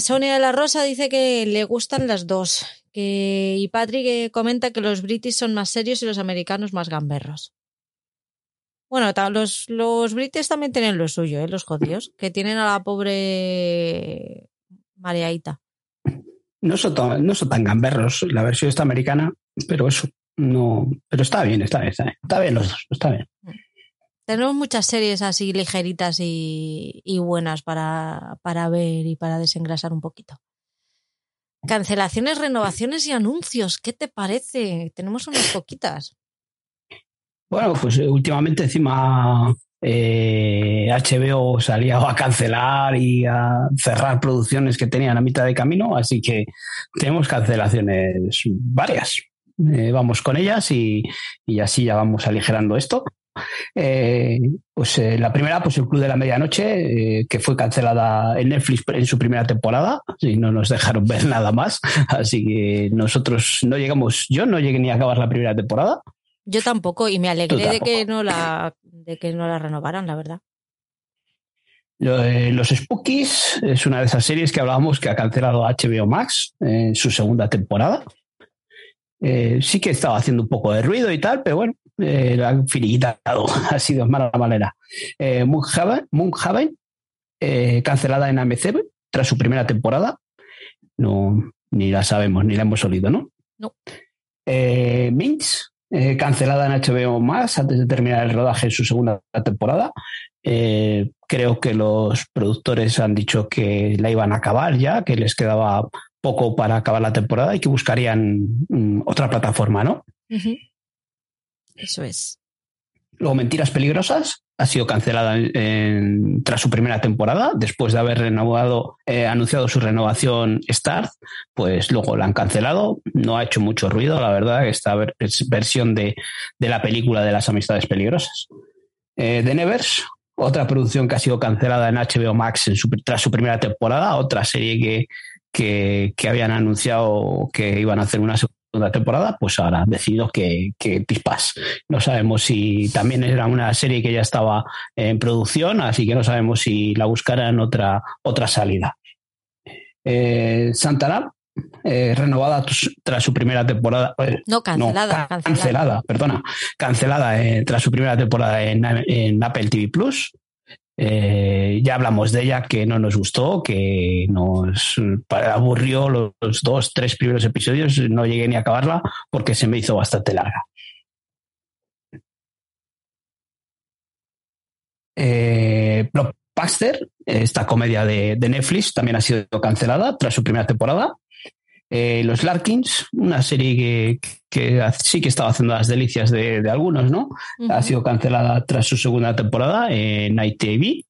Sonia de la Rosa dice que le gustan las dos. Que, y Patrick comenta que los british son más serios y los americanos más gamberros. Bueno, los, los british también tienen lo suyo, ¿eh? los jodidos, que tienen a la pobre Mariaita. No son, tan, no son tan gamberros la versión esta americana, pero eso no. Pero está bien, está bien, está bien. Está bien los dos, está bien. Tenemos muchas series así ligeritas y, buenas para, para ver y para desengrasar un poquito. Cancelaciones, renovaciones y anuncios. ¿Qué te parece? Tenemos unas poquitas. Bueno, pues eh, últimamente encima eh, HBO salía a cancelar y a cerrar producciones que tenían a mitad de camino, así que tenemos cancelaciones varias. Eh, vamos con ellas y, y así ya vamos aligerando esto. Eh, pues eh, la primera, pues el Club de la Medianoche, eh, que fue cancelada en Netflix en su primera temporada, y no nos dejaron ver nada más, (laughs) así que nosotros no llegamos, yo no llegué ni a acabar la primera temporada. Yo tampoco, y me alegré de que no la de que no la renovaran, la verdad. Los Spookies es una de esas series que hablábamos que ha cancelado HBO Max en su segunda temporada. Eh, sí que estaba haciendo un poco de ruido y tal, pero bueno, eh, lo han finiquitado, (laughs) ha sido de mala manera. Eh, Moonhaven, Moonhaven, eh, cancelada en AMC tras su primera temporada. No, ni la sabemos, ni la hemos oído, ¿no? No. Eh, eh, cancelada en HBO Max antes de terminar el rodaje en su segunda temporada. Eh, creo que los productores han dicho que la iban a acabar ya, que les quedaba poco para acabar la temporada y que buscarían mm, otra plataforma, ¿no? Ujú. Eso es. Luego, Mentiras Peligrosas ha sido cancelada tras su primera temporada, después de haber renovado, eh, anunciado su renovación Start, pues luego la han cancelado. No ha hecho mucho ruido, la verdad, esta ver- es versión de, de la película de las amistades peligrosas. Eh, The Nevers, otra producción que ha sido cancelada en HBO Max en tras su primera temporada, otra serie que, que, que habían anunciado que iban a hacer una segunda temporada, pues ahora han decidido que, que pispas. No sabemos si también era una serie que ya estaba en producción, así que no sabemos si la buscarán otra, otra salida. Eh, Santana, eh, renovada tras- su primera temporada. eh, No, no, cancelada, ca- cancelada. perdona. Cancelada eh, tras su primera temporada en, en Apple TV Plus. Eh, ya hablamos de ella que no nos gustó, que nos aburrió los, los dos, tres primeros episodios. No llegué ni a acabarla porque se me hizo bastante larga. Eh, Blockbuster, esta comedia de, de Netflix, también ha sido cancelada tras su primera temporada. Eh, Los Larkins, una serie que, que sí que estaba haciendo las delicias de, de algunos, ¿no? Ha sido cancelada tras su segunda temporada en Night TV.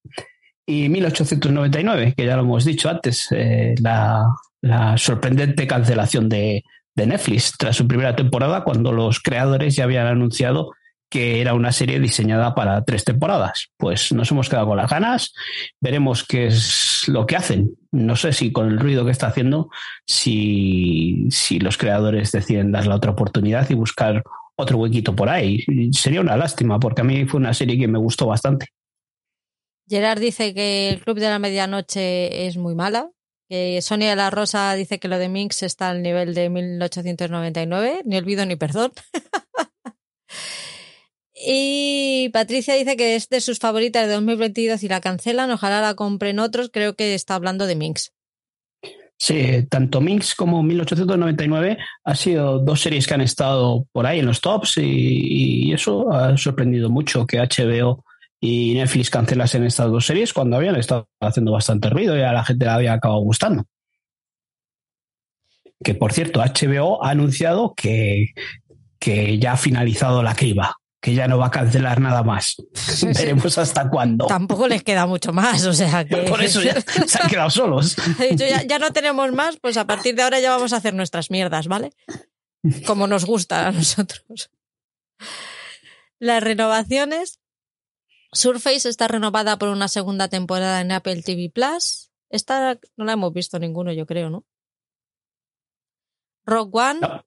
Y 1899, que ya lo hemos dicho antes, eh, la, la sorprendente cancelación de, de Netflix tras su primera temporada, cuando los creadores ya habían anunciado que era una serie diseñada para tres temporadas. Pues nos hemos quedado con las ganas, veremos qué es lo que hacen. No sé si con el ruido que está haciendo, si, si los creadores deciden darle otra oportunidad y buscar otro huequito por ahí. Sería una lástima, porque a mí fue una serie que me gustó bastante. Gerard dice que el Club de la Medianoche es muy mala. Que Sonia de la Rosa dice que lo de Minx está al nivel de 1899. Ni olvido ni perdón. (laughs) y Patricia dice que es de sus favoritas de 2022 y la cancelan. Ojalá la compren otros. Creo que está hablando de Minx. Sí, tanto Minx como 1899 ha sido dos series que han estado por ahí en los tops y, eso ha sorprendido mucho que HBO y Netflix cancelasen estas dos series cuando habían estado haciendo bastante ruido y a la gente le había acabado gustando. Que por cierto, HBO ha anunciado que, que ya ha finalizado la criba, que ya no va a cancelar nada más. Veremos hasta cuándo. Tampoco les queda mucho más, o sea que. Por eso ya se han quedado solos. (laughs) Ya, ya no tenemos más, pues a partir de ahora ya vamos a hacer nuestras mierdas, ¿vale? Como nos gusta a nosotros. Las renovaciones. Surface está renovada por una segunda temporada en Apple TV Plus. Esta no la hemos visto ninguno, yo creo, ¿no? Rock One. No.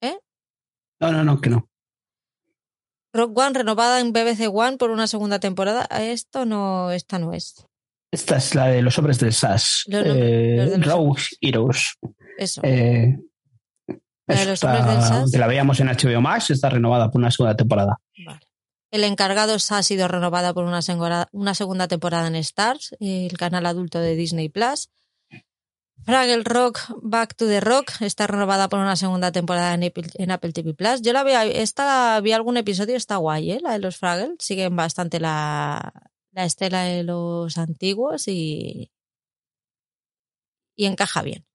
¿Eh? No, no, no, que no. Rock One renovada en BBC One por una segunda temporada. Esto no, esta no es. Esta es la de los hombres del SAS. Los- los eh, de los Rogue hombres. Heroes. Eso. Eh, La de los hombres del SAS. que la veíamos en HBO Max, está renovada por una segunda temporada. Vale. El encargado ha sido renovada por una, una segunda temporada en Stars, el canal adulto de Disney Plus. Fraggle Rock Back to the Rock está renovada por una segunda temporada en Apple, TV Plus. Yo la vi, esta vi algún episodio, está guay, ¿eh? la de los Fraggle. Siguen bastante la, la estela de los antiguos y, y encaja bien.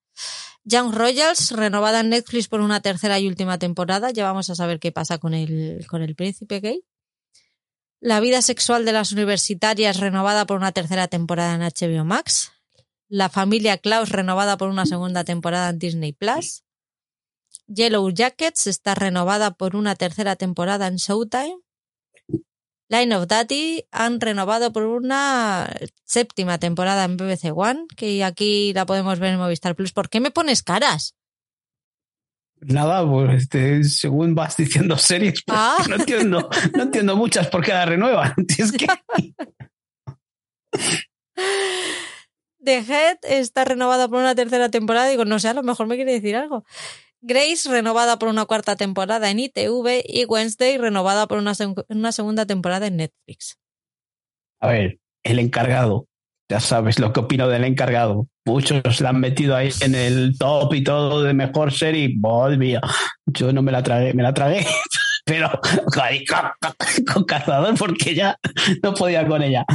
Young Royals, renovada en Netflix por una tercera y última temporada. Ya vamos a saber qué pasa con el, con el príncipe gay. La vida sexual de las universitarias, renovada por una tercera temporada en HBO Max. La familia Klaus, renovada por una segunda temporada en Disney Plus. Yellow Jackets está renovada por una tercera temporada en Showtime. Line of Daddy han renovado por una séptima temporada en BBC One, que aquí la podemos ver en Movistar Plus. ¿Por qué me pones caras? Nada, pues este, según vas diciendo series, pues, Ah. no entiendo, no entiendo muchas por qué la renuevan. (laughs) Es que (laughs) The Head está renovada por una tercera temporada. Digo, no sé, a lo mejor me quiere decir algo. Grace renovada por una cuarta temporada en ITV y Wednesday renovada por una, una segunda temporada en Netflix. A ver, el encargado. Ya sabes lo que opino del encargado. Muchos la han metido ahí en el top y todo de mejor serie. Mía, yo no me la tragué, me la tragué, (laughs) pero con, (laughs) con cazador porque ya no podía con ella.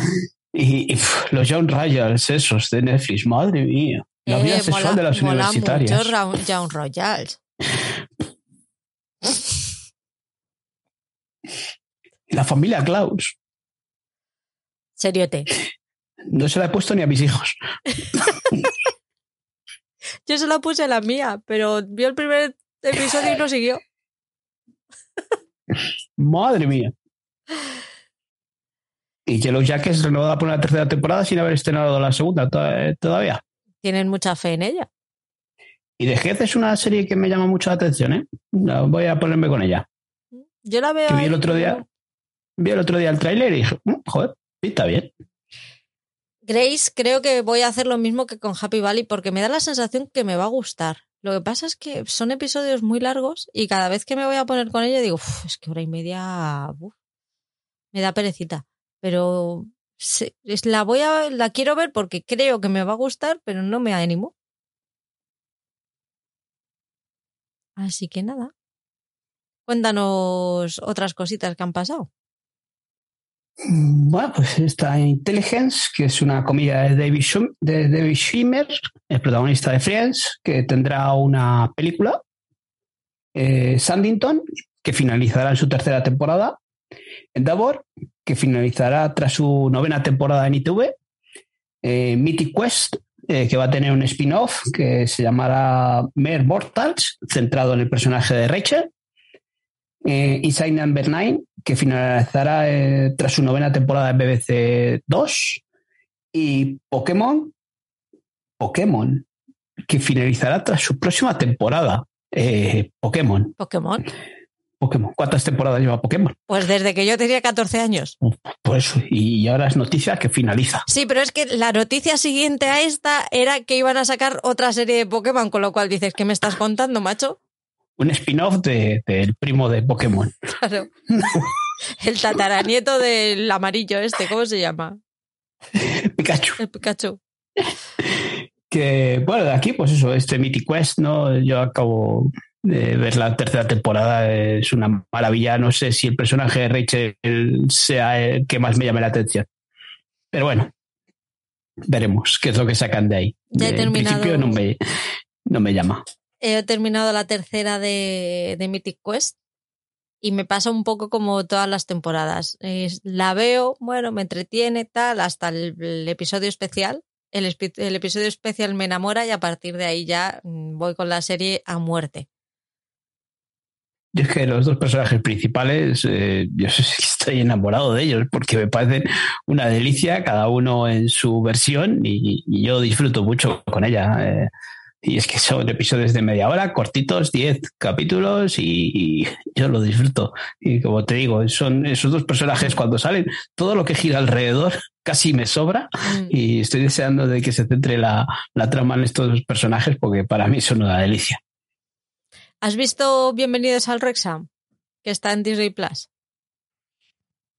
Y, los John Royals, esos de Netflix, madre mía. La vida Eh, sexual mola- de las universitarias. mucho Young Royals. (laughs) La familia Klaus. Seriote. No se la he puesto ni a mis hijos. (laughs) Yo se la puse a la mía, pero vio el primer episodio y no siguió. (laughs) Madre mía. Y Yellow Jackets renovada por una tercera temporada sin haber estrenado la segunda to- eh, todavía. Tienen mucha fe en ella. Y The Head es una serie que me llama mucho la atención, ¿eh? Voy a ponerme con ella. Yo la veo. Que vi el otro día, vi el otro día el tráiler y dije, "Mm, joder, pinta bien. Grace, creo que voy a hacer lo mismo que con Happy Valley porque me da la sensación que me va a gustar. Lo que pasa es que son episodios muy largos y cada vez que me voy a poner con ella digo, "Uf, es que hora y media uf, me da perecita. Pero es- la voy a, la quiero ver porque creo que me va a gustar, pero no me animo. Así que nada. Cuéntanos otras cositas que han pasado. Mm, Bueno, pues está Intelligence, que es una comedia de David, Schum- de David Schwimmer, el protagonista de Friends, que tendrá una película. Eh, Sandington, que finalizará en su tercera temporada. Endeavor, que finalizará tras su novena temporada en ITV. Eh, Mythic Quest, eh, que va a tener un spin-off que se llamará Mere Mortals, centrado en el personaje de Rachel. eh, Inside Number 9, que finalizará eh, tras su novena temporada en BBC 2, y Pokémon, Pokémon, que finalizará tras su próxima temporada. Pokémon, Pokémon. Pokémon. ¿Cuántas temporadas lleva Pokémon? Pues desde que yo tenía 14 años. Por eso, y ahora es noticia que finaliza. Sí, pero es que la noticia siguiente a esta era que iban a sacar otra serie de Pokémon, con lo cual dices, ¿qué me estás contando, macho? Un spin-off de- del primo de Pokémon. (laughs) Claro. El tataranieto del amarillo este, ¿cómo se llama? Pikachu. El Pikachu. Que, bueno, de aquí, pues eso, este Mythic Quest, ¿no? Yo acabo de ver la tercera temporada, es una maravilla. No sé si el personaje de Rachel sea el que más me llame la atención. Pero bueno, veremos qué es lo que sacan de ahí. Ya he en terminado. principio no me, no me llama. He terminado la tercera de, de Mythic Quest y me pasa un poco como todas las temporadas. Es- la veo, bueno, me entretiene, tal, hasta el, el episodio especial. El, el episodio especial me enamora y a partir de ahí ya mm, voy con la serie a muerte. Yo es que los dos personajes principales, eh, yo estoy enamorado de ellos porque me parecen una delicia, cada uno en su versión y, y yo disfruto mucho con ella. eh. y es que son episodios de media hora, cortitos, 10 capítulos y, y yo lo disfruto. Y como te digo, son esos dos personajes cuando salen, todo lo que gira alrededor (laughs) casi me sobra Mm. y estoy deseando de que se centre la, la trama en estos dos personajes porque para mí son una delicia. ¿Has visto Bienvenidos al Rexham? Que está en Disney Plus.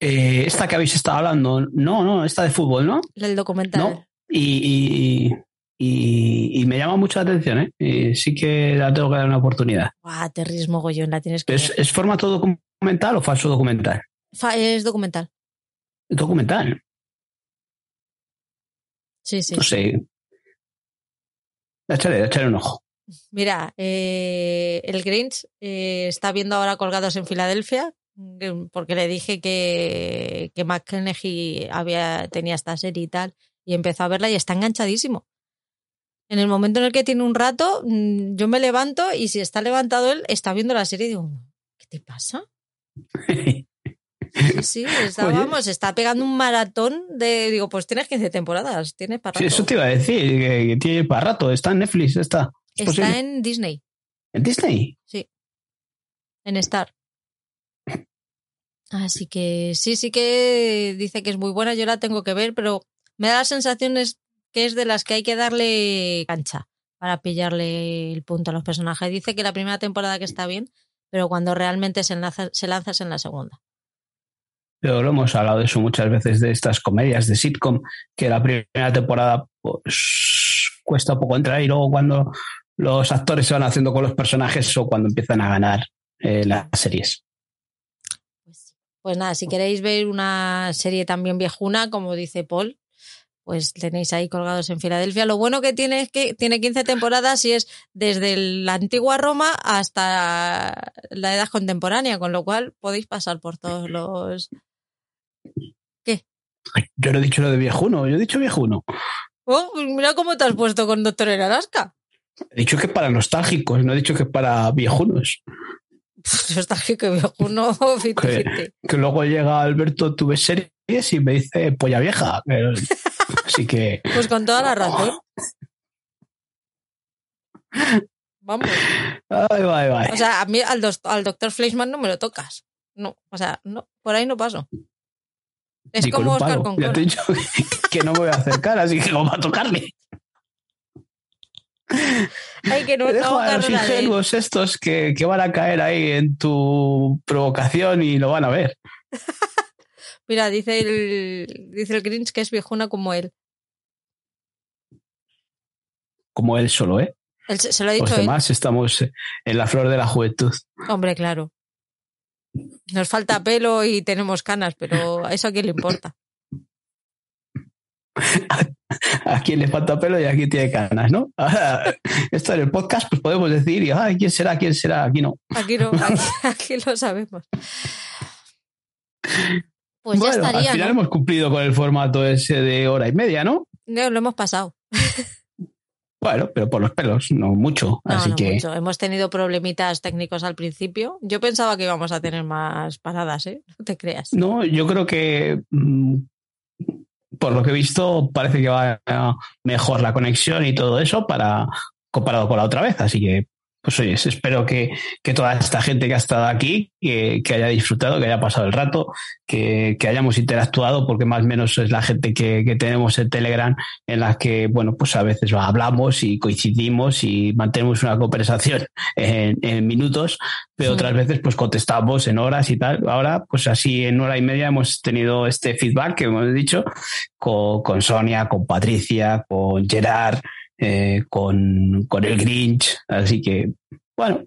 Eh, esta que habéis estado hablando, no, no, esta de fútbol, ¿no? El documental. No. Y, y, y- y me llama mucho la atención, ¿eh? Y sí que la tengo que dar una oportunidad. Guau, te ríes mogollón, la tienes que ¿Es, ver. ¿Es formato documental o falso documental? Fa- Es documental. Documental, Sí, sí. no sé. Échale, échale un ojo. Mira, eh, el Grinch eh, está viendo ahora colgados en Filadelfia mm, porque le dije que, que había, tenía esta serie y tal y empezó a verla y está enganchadísimo. En el momento en el que tiene un rato, mm, yo me levanto y si está levantado él, está viendo la serie y digo, ¿qué te pasa? (laughs) Sí, sí, está, vamos, está pegando un maratón de, digo, pues tienes 15 temporadas, tienes para Sí, rato. eso te iba a decir, que, que tiene para rato. Está en Netflix, está. ¿Es Está posible? en Disney, ¿En Disney? en Star. (laughs) Así que sí, sí que dice que es muy buena, yo la tengo que ver, pero me da la sensación es que es de las que hay que darle cancha para pillarle el punto a los personajes. Dice que la primera temporada que está bien, pero cuando realmente se lanza, se lanza es en la segunda. Pero lo hemos hablado de eso muchas veces, de estas comedias de sitcom, que la primera temporada pues, cuesta poco entrar y luego cuando los actores se van haciendo con los personajes o cuando empiezan a ganar eh, las series. Pues, pues nada, si queréis ver una serie también viejuna, como dice Paul, pues tenéis ahí colgados en Filadelfia. Lo bueno que tiene es que tiene 15 temporadas y es desde la antigua Roma hasta la edad contemporánea, con lo cual podéis pasar por todos los... Ay, Yo no he dicho lo de viejuno, yo he dicho viejuno. Oh, pues mira cómo te has puesto con Doctor en Alaska. He dicho que para nostálgicos, no he dicho que para viejunos. (laughs) Nostálgico y viejuno, (laughs) Que-. Que luego llega Alberto, tuve series y me dice polla vieja. Eh, Así que, (laughs) Pues con toda la razón. Vamos. ay, ay, ay. O sea, a mí al, dos- al doctor Fleischmann no me lo tocas. No, o sea, no, por ahí no paso. Es Ni con como un Oscar con Ya te he dicho que no me voy a acercar, así que vamos a tocarle. (laughs) Ay, que no Te dejo a los ingenuos estos que, que van a caer ahí en tu provocación y lo van a ver. (laughs) Mira, dice el, dice el Grinch que es viejuna como él. Como él solo, ¿eh? Él se, lo ha Los dicho él. demás estamos en la flor de la juventud. Hombre, claro. Nos falta pelo y tenemos canas, pero a eso a quién le importa. A (laughs) (laughs) quien le falta pelo y aquí tiene canas, ¿no? (laughs) Ahora, esto en el podcast, pues podemos decir, y, ay, ¿quién será? ¿Quién será? Aquí no. Aquí no, aquí, (laughs) aquí lo sabemos. Pues bueno, ya estaría, al final ¿no? hemos cumplido con el formato ese de hora y media, ¿no? No, lo hemos pasado. Bueno, pero por los pelos, no mucho. No, así no que. mucho. Hemos tenido problemitas técnicos al principio. Yo pensaba que íbamos a tener más paradas, ¿eh? No te creas. No, yo creo que mm, por lo que he visto parece que va mejor la conexión y todo eso para comparado con la otra vez. Así que, pues oye, espero que, que toda esta gente que ha estado aquí, que, que haya disfrutado, que haya pasado el rato, que, que hayamos interactuado, porque más o menos es la gente que, que tenemos en Telegram, en la que, bueno, pues a veces hablamos y coincidimos y mantenemos una conversación (laughs) en, en minutos, pero Sí. otras veces pues contestamos en horas y tal. Ahora, pues así en hora y media hemos tenido este feedback que hemos dicho con, con Sonia, con Patricia, con Gerard, eh, con, con el Grinch. Así que, bueno,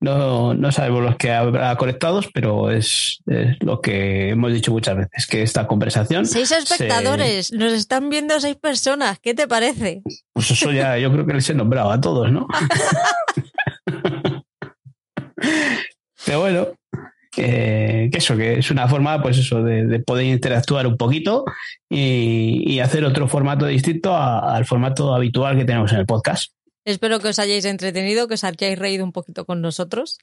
no, no sabemos los que habrá conectados, pero es, es lo que hemos dicho muchas veces, que esta conversación... Seis se- espectadores, nos están viendo seis personas. ¿Qué te parece? pues eso ya yo creo que les he nombrado a todos, ¿no? (laughs) Pero bueno, que eso, que es una forma, pues eso, de, de poder interactuar un poquito y, hacer otro formato distinto al formato habitual que tenemos en el podcast. Espero que os hayáis entretenido, que os hayáis reído un poquito con nosotros.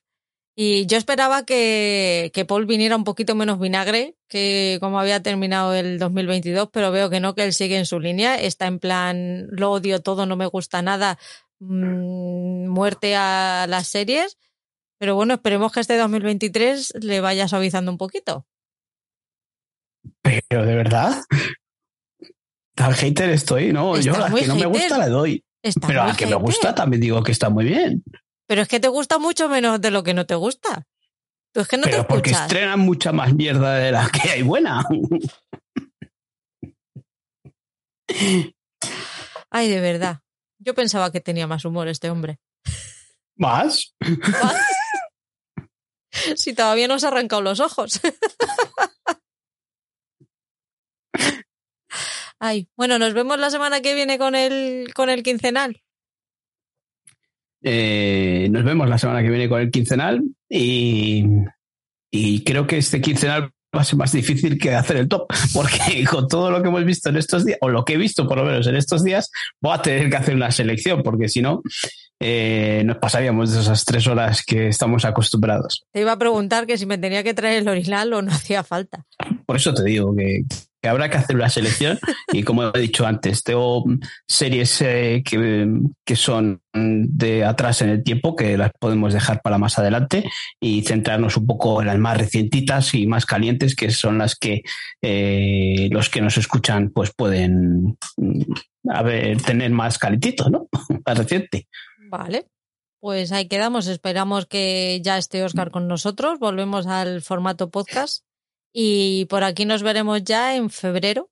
Y yo esperaba que, que Paul viniera un poquito menos vinagre que como había terminado el 2022, pero veo que no, que él sigue en su línea. Está en plan, lo odio todo, no me gusta nada, mm, muerte a las series. Pero bueno, esperemos que este 2023 le vaya suavizando un poquito. Pero de verdad, al hater estoy, ¿no? Yo a la que no me gusta le doy. Está Pero a que me gusta también digo que está muy bien. Pero es que te gusta mucho menos de lo que no te gusta. Tú es que no pero te porque escuchas. estrenan mucha más mierda de la que hay buena. Ay, de verdad. Yo pensaba que tenía más humor este hombre. ¿Más? (laughs) Si todavía no se arrancado los ojos. (laughs) Ay, bueno, nos vemos la semana que viene con el, con el quincenal. Eh, nos vemos la semana que viene con el quincenal y, y creo que este quincenal va a ser más difícil que hacer el top, porque (laughs) con todo lo que hemos visto en estos días, o lo que he visto por lo menos en estos días, voy a tener que hacer una selección, porque si no, eh, nos pasaríamos de esas tres horas que estamos acostumbrados. Te iba a preguntar que si me tenía que traer el orinal o no (laughs) hacía falta. Por eso te digo que, que habrá que hacer una selección y como he dicho antes, tengo series eh, que, que son de atrás en el tiempo que las podemos dejar para más adelante y centrarnos un poco en las más recientitas y más calientes que son las que eh, los que nos escuchan pues pueden mm, a ver, tener más calentito, ¿no? (laughs) más reciente. Vale. Pues ahí quedamos. Esperamos que ya esté Oscar con nosotros. Volvemos al formato podcast. Y por aquí nos veremos ya en febrero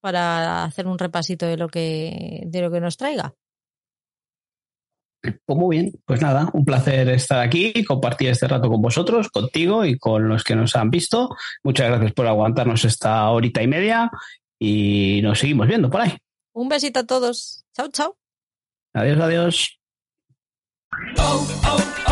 para hacer un repasito de lo que, de lo que nos traiga. Pues muy bien, pues nada, un placer estar aquí y compartir este rato con vosotros, contigo y con los que nos han visto. Muchas gracias por aguantarnos esta horita y media y nos seguimos viendo por ahí. Un besito a todos. Chao, chao. Adiós, adiós. Oh, oh, oh.